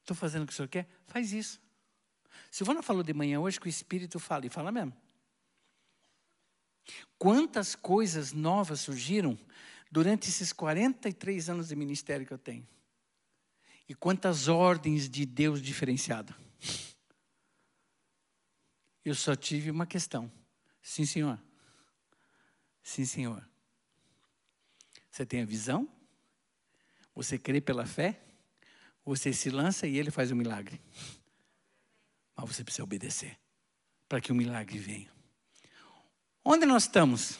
Estou fazendo o que o Senhor quer? Faz isso. Silvana falou de manhã hoje que o Espírito fala, e fala mesmo. Quantas coisas novas surgiram durante esses 43 anos de ministério que eu tenho? E quantas ordens de Deus diferenciada. Eu só tive uma questão. Sim, senhor. Sim, senhor. Você tem a visão? Você crê pela fé? Você se lança e ele faz o um milagre. Mas você precisa obedecer para que o milagre venha. Onde nós estamos?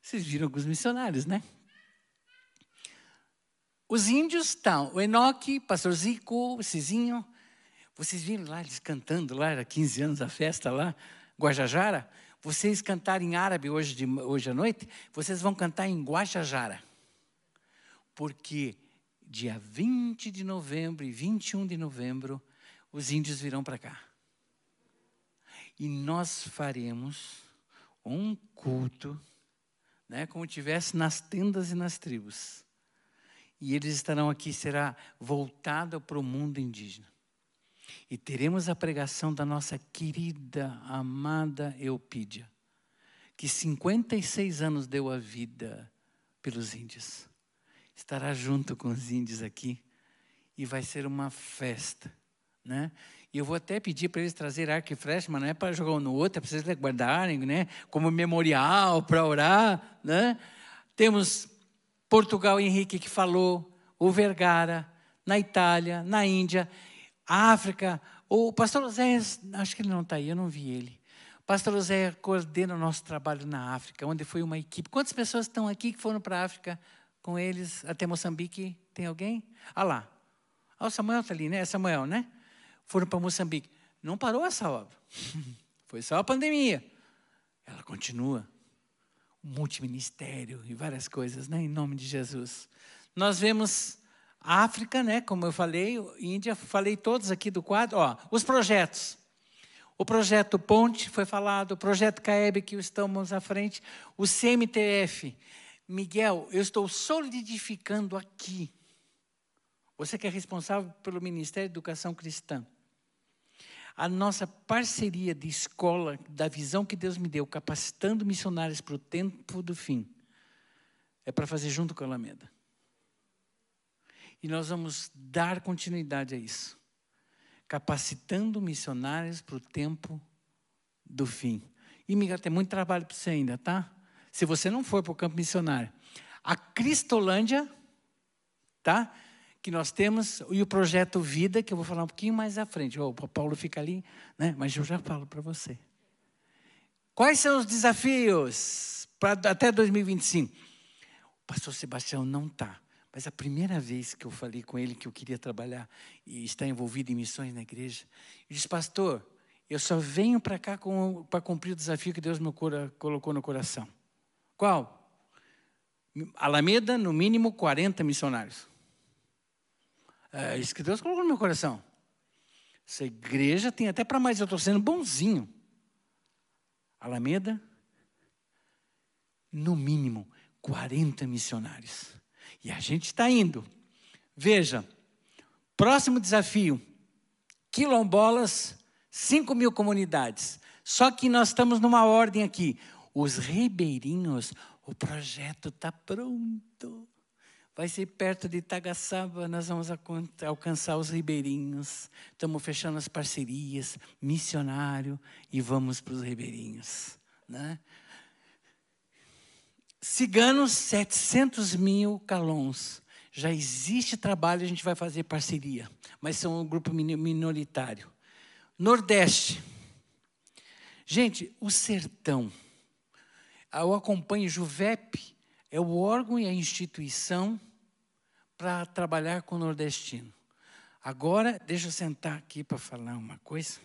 Vocês viram alguns missionários, né? Os índios estão, o Enoque, Pastor Zico, o Cizinho. Vocês viram lá eles cantando lá, era 15 anos a festa lá, Guajajara. Vocês cantarem em árabe hoje, de, hoje à noite, vocês vão cantar em Guajajara. Porque dia 20 de novembro e 21 de novembro, os índios virão para cá. E nós faremos um culto, né, como tivesse nas tendas e nas tribos e eles estarão aqui, será voltado para o mundo indígena. E teremos a pregação da nossa querida, amada Eupídia, que 56 anos deu a vida pelos índios. Estará junto com os índios aqui e vai ser uma festa, né? E eu vou até pedir para eles trazerem arco e flecha, mas não é para jogar um no outro, é para vocês guardarem, né? Como memorial, para orar, né? Temos Portugal Henrique que falou, o Vergara, na Itália, na Índia, África. O pastor José, acho que ele não está aí, eu não vi ele. O pastor José coordena o nosso trabalho na África, onde foi uma equipe. Quantas pessoas estão aqui que foram para a África com eles até Moçambique? Tem alguém? Ah lá. Ah, o Samuel está ali, né? É Samuel, né? Foram para Moçambique. não parou essa obra. Foi só a pandemia. Ela continua. Multiministério e várias coisas, né? Em nome de Jesus. Nós vemos África, né? Como eu falei, Índia, falei todos aqui do quadro. Ó, os projetos. O projeto Ponte foi falado, o projeto CAEB que estamos à frente, o CMTF. Miguel, eu estou solidificando aqui. Você que é responsável pelo Ministério da Educação Cristã. A nossa parceria de escola, da visão que Deus me deu, capacitando missionários para o tempo do fim, é para fazer junto com a Alameda. E nós vamos dar continuidade a isso capacitando missionários para o tempo do fim. E, Miguel, tem muito trabalho para você ainda, tá? Se você não for para o campo missionário. A Cristolândia, tá? Que nós temos, e o projeto Vida, que eu vou falar um pouquinho mais à frente. Oh, o Paulo fica ali, né? Mas eu já falo para você. Quais são os desafios para até 2025? O pastor Sebastião não está. Mas a primeira vez que eu falei com ele que eu queria trabalhar e estar envolvido em missões na igreja, ele disse, pastor, eu só venho para cá para cumprir o desafio que Deus me colocou no coração. Qual? Alameda, no mínimo 40 missionários. É isso que Deus colocou no meu coração. Essa igreja tem até para mais, eu estou sendo bonzinho. Alameda, no mínimo 40 missionários. E a gente está indo. Veja, próximo desafio: quilombolas, 5 mil comunidades. Só que nós estamos numa ordem aqui. Os ribeirinhos, o projeto está pronto. Vai ser perto de Itagaçaba, nós vamos alcançar os ribeirinhos. Estamos fechando as parcerias, missionário, e vamos para os ribeirinhos. Né? Ciganos, 700 mil calons. Já existe trabalho, a gente vai fazer parceria, mas são um grupo minoritário. Nordeste. Gente, o sertão. Eu acompanho Juvep, é o órgão e a instituição para trabalhar com o nordestino. Agora, deixa eu sentar aqui para falar uma coisa.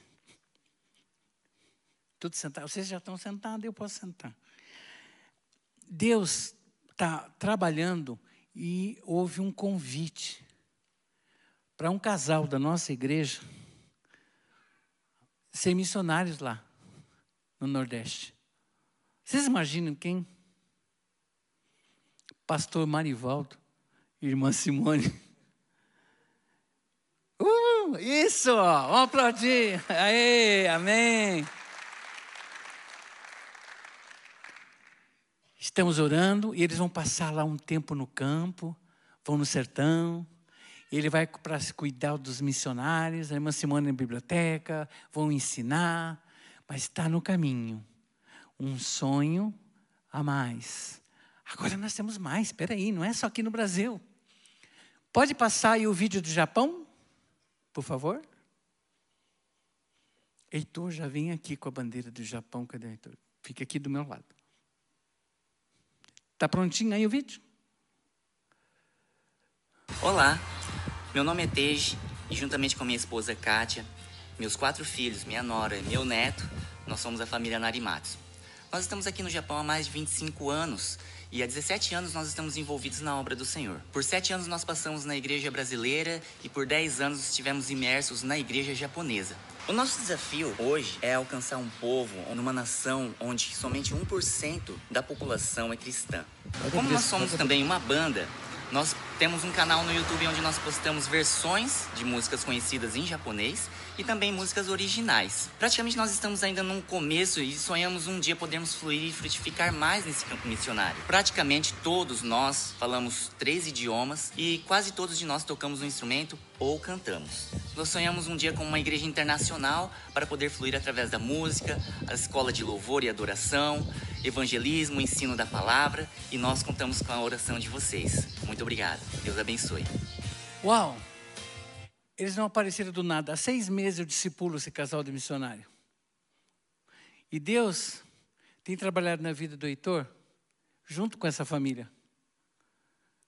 Tudo sentado. Vocês já estão sentados, eu posso sentar. Deus está trabalhando e houve um convite para um casal da nossa igreja ser missionários lá no Nordeste. Vocês imaginam quem? Pastor Marivaldo, irmã Simone. Uh, isso, vamos aplaudir. Aê, amém. Estamos orando e eles vão passar lá um tempo no campo, vão no sertão. Ele vai para cuidar dos missionários, a irmã Simone na biblioteca, vão ensinar, mas está no caminho. Um sonho a mais. Agora nós temos mais, espera aí, não é só aqui no Brasil. Pode passar aí o vídeo do Japão, por favor? Heitor já vem aqui com a bandeira do Japão, cadê Heitor? Fica aqui do meu lado. Está prontinho aí o vídeo? Olá, meu nome é Teji e juntamente com minha esposa Kátia, meus quatro filhos, minha nora e meu neto, nós somos a família Narimatsu. Nós estamos aqui no Japão há mais de 25 anos e há 17 anos nós estamos envolvidos na obra do Senhor. Por 7 anos nós passamos na igreja brasileira e por 10 anos estivemos imersos na igreja japonesa. O nosso desafio hoje é alcançar um povo numa nação onde somente 1% da população é cristã. Como nós somos também uma banda, nós temos um canal no YouTube onde nós postamos versões de músicas conhecidas em japonês e também músicas originais. Praticamente nós estamos ainda no começo e sonhamos um dia podermos fluir e frutificar mais nesse campo missionário. Praticamente todos nós falamos três idiomas e quase todos de nós tocamos um instrumento ou cantamos. Nós sonhamos um dia com uma igreja internacional para poder fluir através da música, a escola de louvor e adoração, evangelismo, ensino da palavra e nós contamos com a oração de vocês. Muito obrigado. Deus abençoe. Uau! Eles não apareceram do nada. Há seis meses eu discipulo esse casal de missionário. E Deus tem trabalhado na vida do Heitor junto com essa família,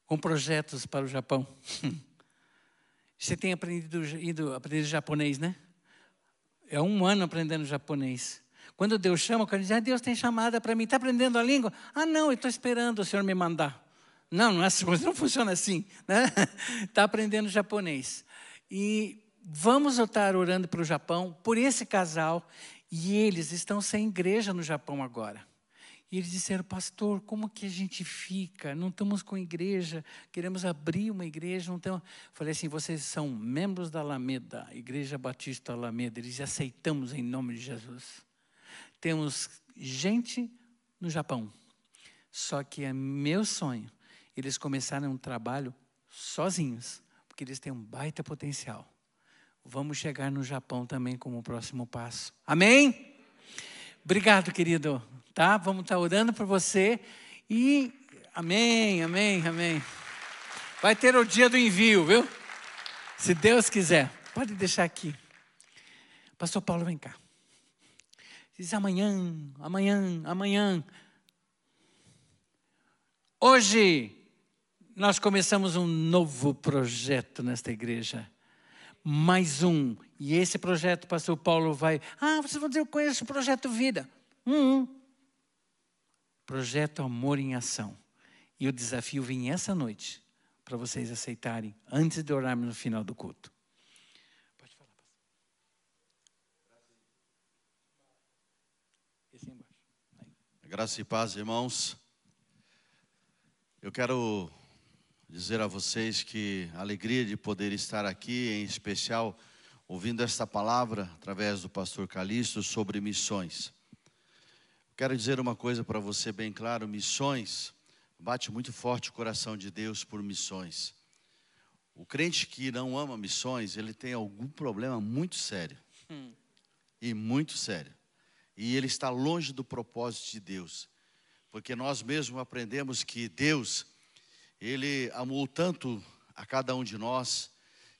com projetos para o Japão. Você tem aprendido, ido, aprendido japonês, né? É um ano aprendendo japonês. Quando Deus chama, o cara diz: ah, Deus tem chamada para mim. Está aprendendo a língua? Ah, não, eu estou esperando o Senhor me mandar. Não, não, é assim, não funciona assim. Está né? Tá aprendendo japonês. E vamos estar orando para o Japão, por esse casal. E eles estão sem igreja no Japão agora. E eles disseram, pastor, como que a gente fica? Não estamos com igreja, queremos abrir uma igreja. Não temos... Falei assim, vocês são membros da Alameda, Igreja Batista Alameda. Eles aceitamos em nome de Jesus. Temos gente no Japão. Só que é meu sonho eles começarem um trabalho sozinhos, porque eles têm um baita potencial. Vamos chegar no Japão também como próximo passo. Amém? Obrigado, querido tá? Vamos estar orando por você e amém, amém, amém. Vai ter o dia do envio, viu? Se Deus quiser. Pode deixar aqui. Pastor Paulo, vem cá. Diz amanhã, amanhã, amanhã. Hoje nós começamos um novo projeto nesta igreja. Mais um. E esse projeto, pastor Paulo vai. Ah, vocês vão dizer, eu conheço o projeto Vida. Um. Projeto Amor em Ação. E o desafio vem essa noite, para vocês aceitarem, antes de orarmos no final do culto. Pode falar, Esse embaixo. Graça e paz, irmãos. Eu quero dizer a vocês que a alegria de poder estar aqui, em especial ouvindo esta palavra através do pastor Calixto sobre missões. Quero dizer uma coisa para você bem claro: missões bate muito forte o coração de Deus por missões. O crente que não ama missões, ele tem algum problema muito sério. Hum. E muito sério. E ele está longe do propósito de Deus. Porque nós mesmos aprendemos que Deus, ele amou tanto a cada um de nós,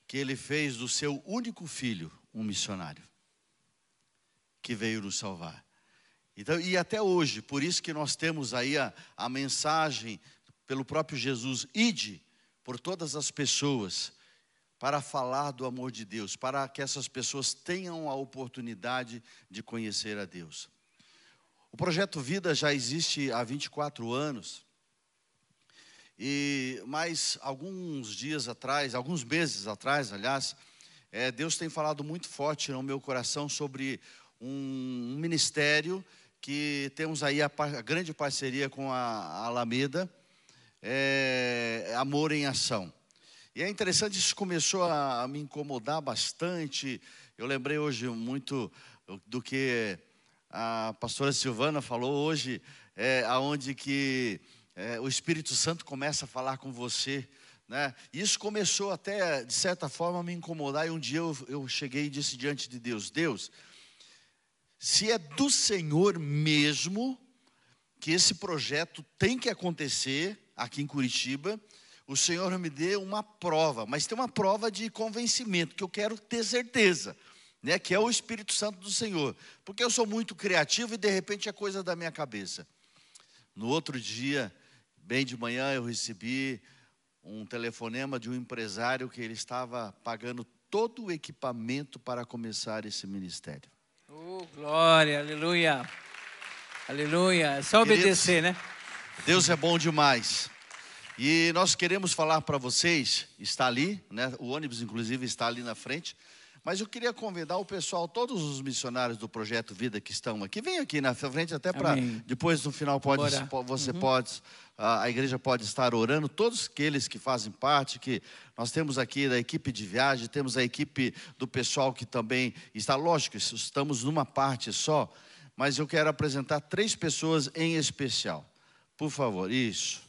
que ele fez do seu único filho um missionário que veio nos salvar. Então, e até hoje, por isso que nós temos aí a, a mensagem pelo próprio Jesus, ide por todas as pessoas, para falar do amor de Deus, para que essas pessoas tenham a oportunidade de conhecer a Deus. O projeto Vida já existe há 24 anos, e mais alguns dias atrás, alguns meses atrás, aliás, é, Deus tem falado muito forte no meu coração sobre um, um ministério que temos aí a, a grande parceria com a Alameda, é, Amor em Ação. E é interessante, isso começou a, a me incomodar bastante. Eu lembrei hoje muito do que a pastora Silvana falou hoje, é, aonde que é, o Espírito Santo começa a falar com você. Né? Isso começou até, de certa forma, a me incomodar. E um dia eu, eu cheguei e disse diante de Deus: Deus, se é do Senhor mesmo que esse projeto tem que acontecer aqui em Curitiba, o Senhor me dê uma prova, mas tem uma prova de convencimento que eu quero ter certeza, né, que é o Espírito Santo do Senhor, porque eu sou muito criativo e de repente é coisa da minha cabeça. No outro dia, bem de manhã, eu recebi um telefonema de um empresário que ele estava pagando todo o equipamento para começar esse ministério. Oh, glória, aleluia. Aleluia. É só obedecer, Queridos, né? Deus é bom demais. E nós queremos falar para vocês, está ali, né? O ônibus inclusive está ali na frente. Mas eu queria convidar o pessoal, todos os missionários do projeto Vida que estão aqui, vem aqui na frente até para depois no final pode você uhum. pode a igreja pode estar orando, todos aqueles que fazem parte, que nós temos aqui da equipe de viagem, temos a equipe do pessoal que também está, lógico, estamos numa parte só, mas eu quero apresentar três pessoas em especial. Por favor, isso.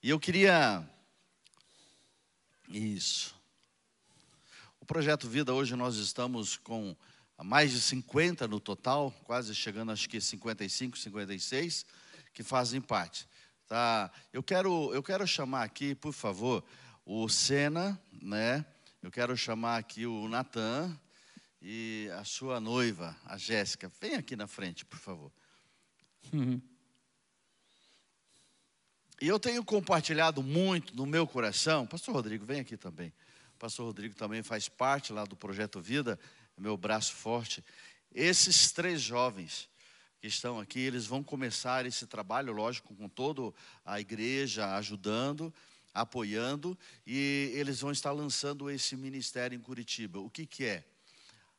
E eu queria. Isso. Projeto Vida, hoje nós estamos com mais de 50 no total, quase chegando acho que 55, 56, que fazem parte. Tá? Eu, quero, eu quero chamar aqui, por favor, o Sena, né? Eu quero chamar aqui o Natan e a sua noiva, a Jéssica. Vem aqui na frente, por favor. Uhum. E eu tenho compartilhado muito no meu coração, Pastor Rodrigo, vem aqui também pastor Rodrigo também faz parte lá do Projeto Vida, meu braço forte. Esses três jovens que estão aqui, eles vão começar esse trabalho, lógico, com toda a igreja ajudando, apoiando, e eles vão estar lançando esse ministério em Curitiba. O que, que é?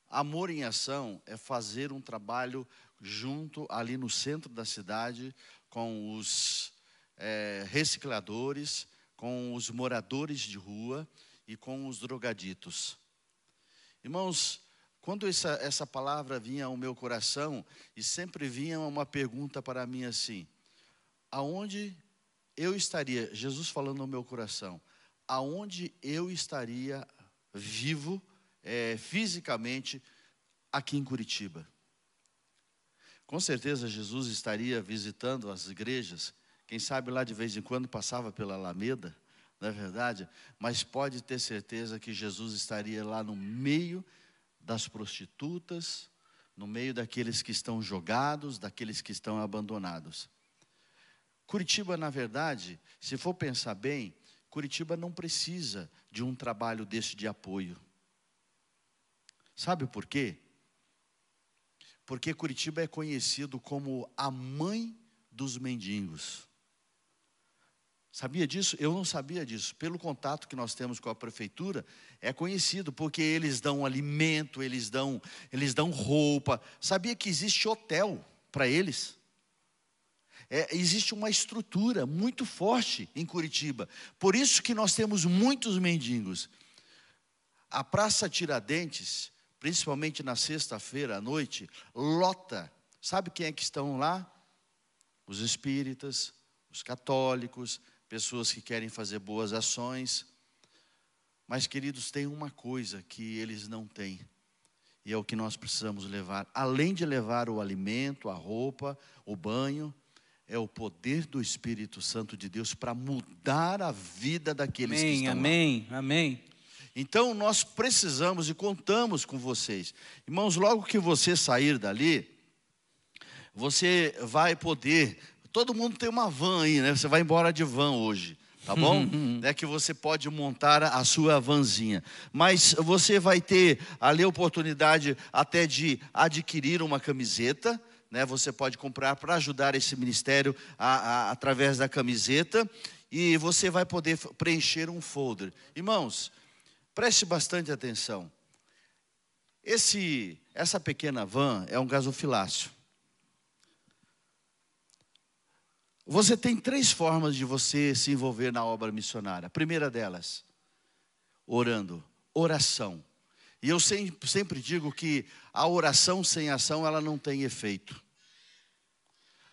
Amor em Ação é fazer um trabalho junto ali no centro da cidade com os é, recicladores, com os moradores de rua e com os drogaditos. Irmãos, quando essa, essa palavra vinha ao meu coração, e sempre vinha uma pergunta para mim assim: aonde eu estaria, Jesus falando no meu coração, aonde eu estaria vivo, é, fisicamente, aqui em Curitiba? Com certeza Jesus estaria visitando as igrejas, quem sabe lá de vez em quando passava pela Alameda, não é verdade? Mas pode ter certeza que Jesus estaria lá no meio das prostitutas, no meio daqueles que estão jogados, daqueles que estão abandonados. Curitiba, na verdade, se for pensar bem, Curitiba não precisa de um trabalho desse de apoio. Sabe por quê? Porque Curitiba é conhecido como a mãe dos mendigos. Sabia disso? Eu não sabia disso. Pelo contato que nós temos com a prefeitura, é conhecido porque eles dão alimento, eles dão, eles dão roupa. Sabia que existe hotel para eles? É, existe uma estrutura muito forte em Curitiba. Por isso que nós temos muitos mendigos. A Praça Tiradentes, principalmente na sexta-feira à noite, lota. Sabe quem é que estão lá? Os espíritas, os católicos, pessoas que querem fazer boas ações. Mas, queridos, tem uma coisa que eles não têm, e é o que nós precisamos levar. Além de levar o alimento, a roupa, o banho, é o poder do Espírito Santo de Deus para mudar a vida daqueles amém, que estão amém, lá. Amém, amém. Então nós precisamos e contamos com vocês. Irmãos, logo que você sair dali, você vai poder Todo mundo tem uma van aí, né? Você vai embora de van hoje, tá bom? é que você pode montar a sua vanzinha. Mas você vai ter ali a oportunidade até de adquirir uma camiseta, né? Você pode comprar para ajudar esse ministério a, a, através da camiseta e você vai poder preencher um folder. Irmãos, preste bastante atenção. Esse, essa pequena van é um gasofilácio. Você tem três formas de você se envolver na obra missionária. A primeira delas, orando, oração. E eu sempre, digo que a oração sem ação ela não tem efeito.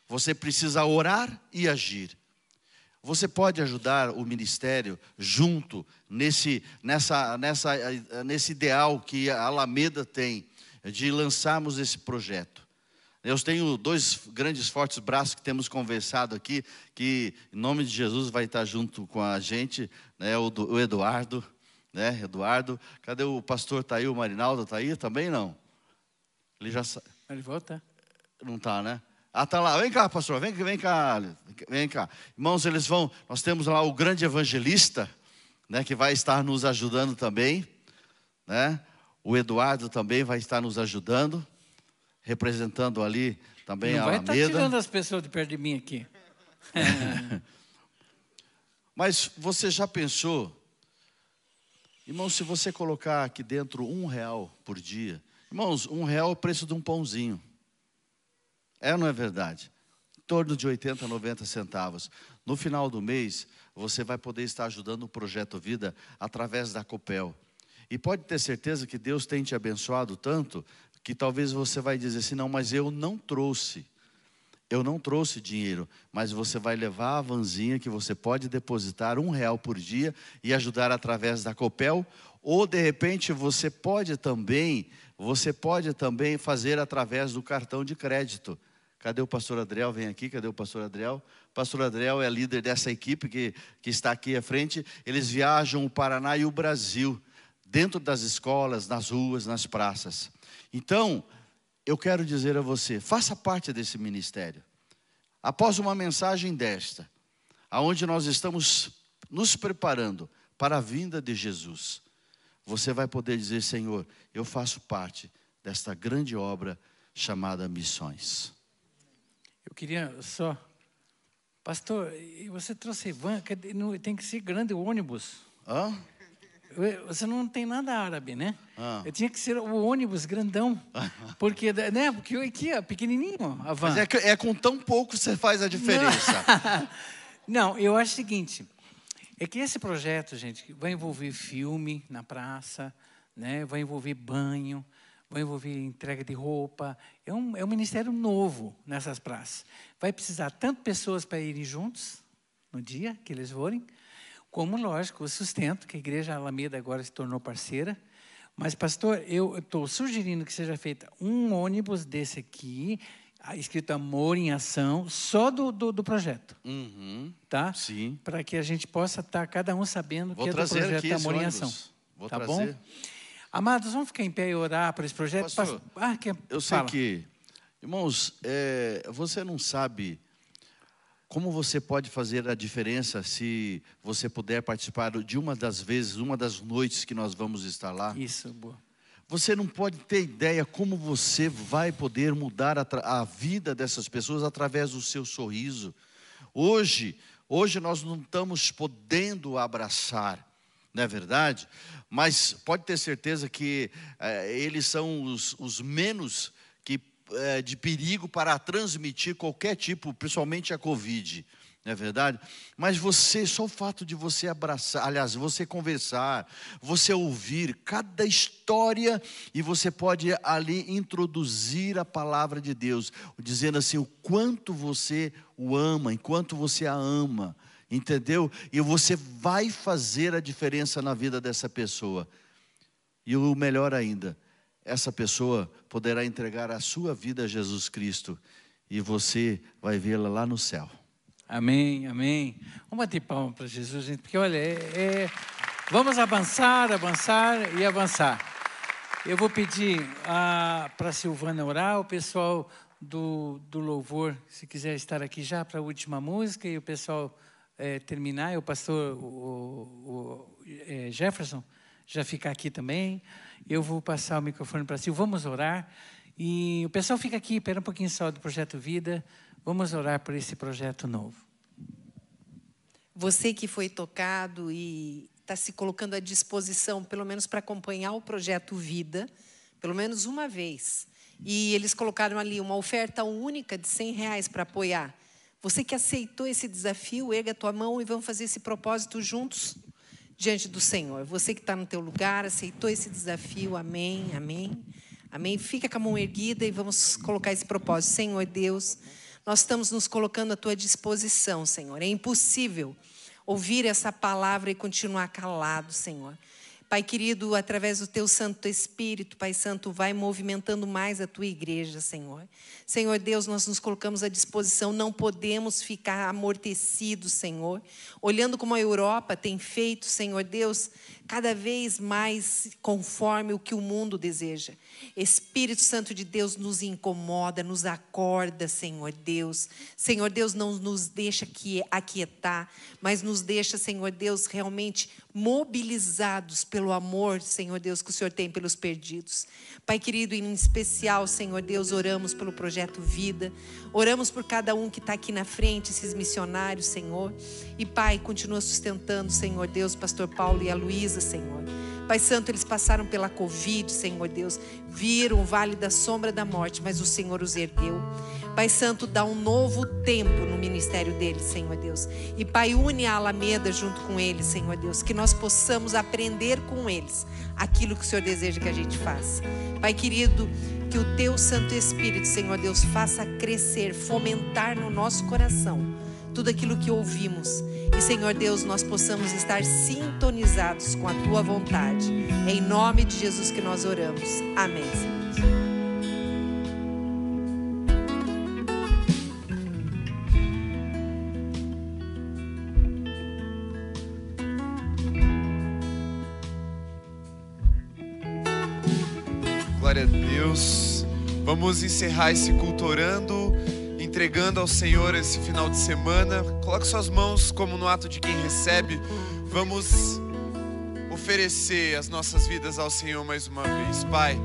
Você precisa orar e agir. Você pode ajudar o ministério junto nesse, nessa, nessa, nesse ideal que a Alameda tem de lançarmos esse projeto. Eu tenho dois grandes, fortes braços que temos conversado aqui, que em nome de Jesus vai estar junto com a gente, né, o, o Eduardo, né, Eduardo. Cadê o pastor Tá aí, o Marinaldo tá aí também não? Ele já Ele volta? Não está, né? Ah, tá lá. Vem cá, pastor. Vem, vem cá. Vem cá. Irmãos, eles vão. Nós temos lá o grande evangelista, né, que vai estar nos ajudando também, né? O Eduardo também vai estar nos ajudando representando ali também Não a vai estar Alameda. tirando as pessoas de perto de mim aqui. Mas você já pensou, irmão, se você colocar aqui dentro um real por dia, irmãos, um real é o preço de um pãozinho. É ou não é verdade? Em torno de 80, 90 centavos. No final do mês, você vai poder estar ajudando o Projeto Vida através da Copel. E pode ter certeza que Deus tem te abençoado tanto que talvez você vai dizer assim, não, mas eu não trouxe. Eu não trouxe dinheiro, mas você vai levar a vanzinha que você pode depositar um real por dia e ajudar através da Copel, ou de repente você pode também, você pode também fazer através do cartão de crédito. Cadê o pastor Adriel? Vem aqui, cadê o pastor Adriel? O pastor Adriel é líder dessa equipe que, que está aqui à frente. Eles viajam o Paraná e o Brasil, dentro das escolas, nas ruas, nas praças. Então, eu quero dizer a você, faça parte desse ministério. Após uma mensagem desta, aonde nós estamos nos preparando para a vinda de Jesus, você vai poder dizer: Senhor, eu faço parte desta grande obra chamada missões. Eu queria só. Pastor, você trouxe van, tem que ser grande o ônibus. Hã? Você não tem nada árabe, né? Ah. Eu tinha que ser o ônibus grandão. Porque, né? Porque aqui é pequenininho a van. Mas é, que- é com tão pouco que você faz a diferença. Não, eu acho o seguinte, é que esse projeto, gente, vai envolver filme na praça, né? vai envolver banho, vai envolver entrega de roupa. É um, é um ministério novo nessas praças. Vai precisar tanto pessoas para irem juntos no dia que eles forem, como, lógico, o sustento, que a Igreja Alameda agora se tornou parceira. Mas, pastor, eu estou sugerindo que seja feito um ônibus desse aqui, ah, escrito Amor em Ação, só do, do, do projeto Uhum, tá? Sim. Para que a gente possa estar cada um sabendo Vou que é do projeto Amor em. Ação. Vou tá trazer. bom? Amados, vamos ficar em pé e orar para esse projeto. Pastor, Pas- ah, que, Eu sei fala. que, irmãos, é, você não sabe como você pode fazer a diferença se você puder participar de uma das vezes, uma das noites que nós vamos estar lá. Isso, boa. Você não pode ter ideia como você vai poder mudar a, a vida dessas pessoas através do seu sorriso. Hoje, hoje nós não estamos podendo abraçar, não é verdade? Mas pode ter certeza que eh, eles são os, os menos eh, de perigo para transmitir qualquer tipo, principalmente a Covid. Não é verdade? Mas você, só o fato de você abraçar, aliás, você conversar, você ouvir cada história e você pode ali introduzir a palavra de Deus, dizendo assim o quanto você o ama, enquanto você a ama, entendeu? E você vai fazer a diferença na vida dessa pessoa. E o melhor ainda, essa pessoa poderá entregar a sua vida a Jesus Cristo e você vai vê-la lá no céu. Amém, amém. Vamos bater palma para Jesus, gente, porque olha, é, é- vamos avançar, avançar e avançar. Eu vou pedir para a Silvana orar, o pessoal do, do louvor, se quiser estar aqui já para a última música, e o pessoal eh, terminar, e o pastor o, o, eh, Jefferson já ficar aqui também. Eu vou passar o microfone para Silvana, vamos orar. E o pessoal fica aqui, espera um pouquinho só do Projeto Vida. Vamos orar por esse projeto novo. Você que foi tocado e está se colocando à disposição, pelo menos para acompanhar o projeto Vida, pelo menos uma vez. E eles colocaram ali uma oferta única de 100 reais para apoiar. Você que aceitou esse desafio, erga a tua mão e vamos fazer esse propósito juntos diante do Senhor. Você que está no teu lugar, aceitou esse desafio, amém, amém, amém. Fica com a mão erguida e vamos colocar esse propósito. Senhor Deus, nós estamos nos colocando à tua disposição, Senhor. É impossível ouvir essa palavra e continuar calado, Senhor. Pai querido, através do teu Santo Espírito, Pai Santo, vai movimentando mais a tua igreja, Senhor. Senhor Deus, nós nos colocamos à disposição, não podemos ficar amortecidos, Senhor. Olhando como a Europa tem feito, Senhor Deus, cada vez mais conforme o que o mundo deseja. Espírito Santo de Deus nos incomoda, nos acorda, Senhor Deus. Senhor Deus não nos deixa aqui- aquietar, mas nos deixa, Senhor Deus, realmente mobilizados pelo amor, Senhor Deus, que o Senhor tem pelos perdidos. Pai querido, em especial, Senhor Deus, oramos pelo projeto Vida, oramos por cada um que está aqui na frente, esses missionários, Senhor. E Pai, continua sustentando, Senhor Deus, Pastor Paulo e a Luísa, Senhor. Pai Santo, eles passaram pela Covid, Senhor Deus, viram o vale da sombra da morte, mas o Senhor os ergueu. Pai Santo, dá um novo tempo no ministério deles, Senhor Deus. E Pai, une a Alameda junto com eles, Senhor Deus, que nós possamos aprender com eles aquilo que o Senhor deseja que a gente faça. Pai querido, que o teu Santo Espírito, Senhor Deus, faça crescer, fomentar no nosso coração tudo aquilo que ouvimos. E, Senhor Deus, nós possamos estar sintonizados com a tua vontade. É em nome de Jesus que nós oramos. Amém. Glória a Deus. Vamos encerrar esse culto orando, entregando ao Senhor esse final de semana. Coloque suas mãos como no ato de quem recebe. Vamos oferecer as nossas vidas ao Senhor mais uma vez. Pai,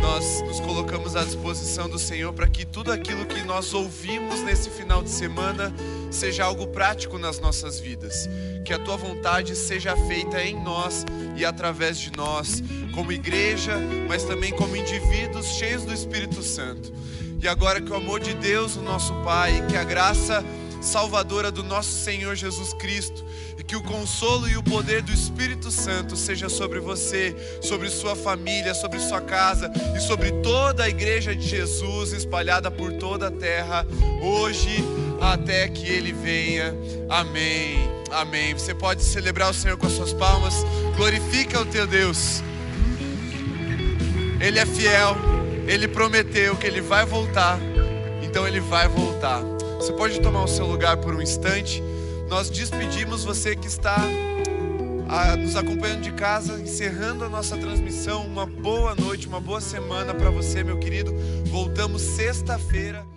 nós nos colocamos à disposição do Senhor para que tudo aquilo que nós ouvimos nesse final de semana seja algo prático nas nossas vidas. Que a tua vontade seja feita em nós e através de nós, como igreja, mas também como indivíduos cheios do Espírito Santo. E agora que o amor de Deus, o nosso Pai, que a graça salvadora do nosso Senhor Jesus Cristo, e que o consolo e o poder do Espírito Santo seja sobre você, sobre sua família, sobre sua casa e sobre toda a igreja de Jesus espalhada por toda a terra, hoje até que ele venha. Amém. Amém. Você pode celebrar o Senhor com as suas palmas. Glorifica o teu Deus. Ele é fiel. Ele prometeu que ele vai voltar. Então ele vai voltar. Você pode tomar o seu lugar por um instante. Nós despedimos você que está a, nos acompanhando de casa, encerrando a nossa transmissão. Uma boa noite, uma boa semana para você, meu querido. Voltamos sexta-feira.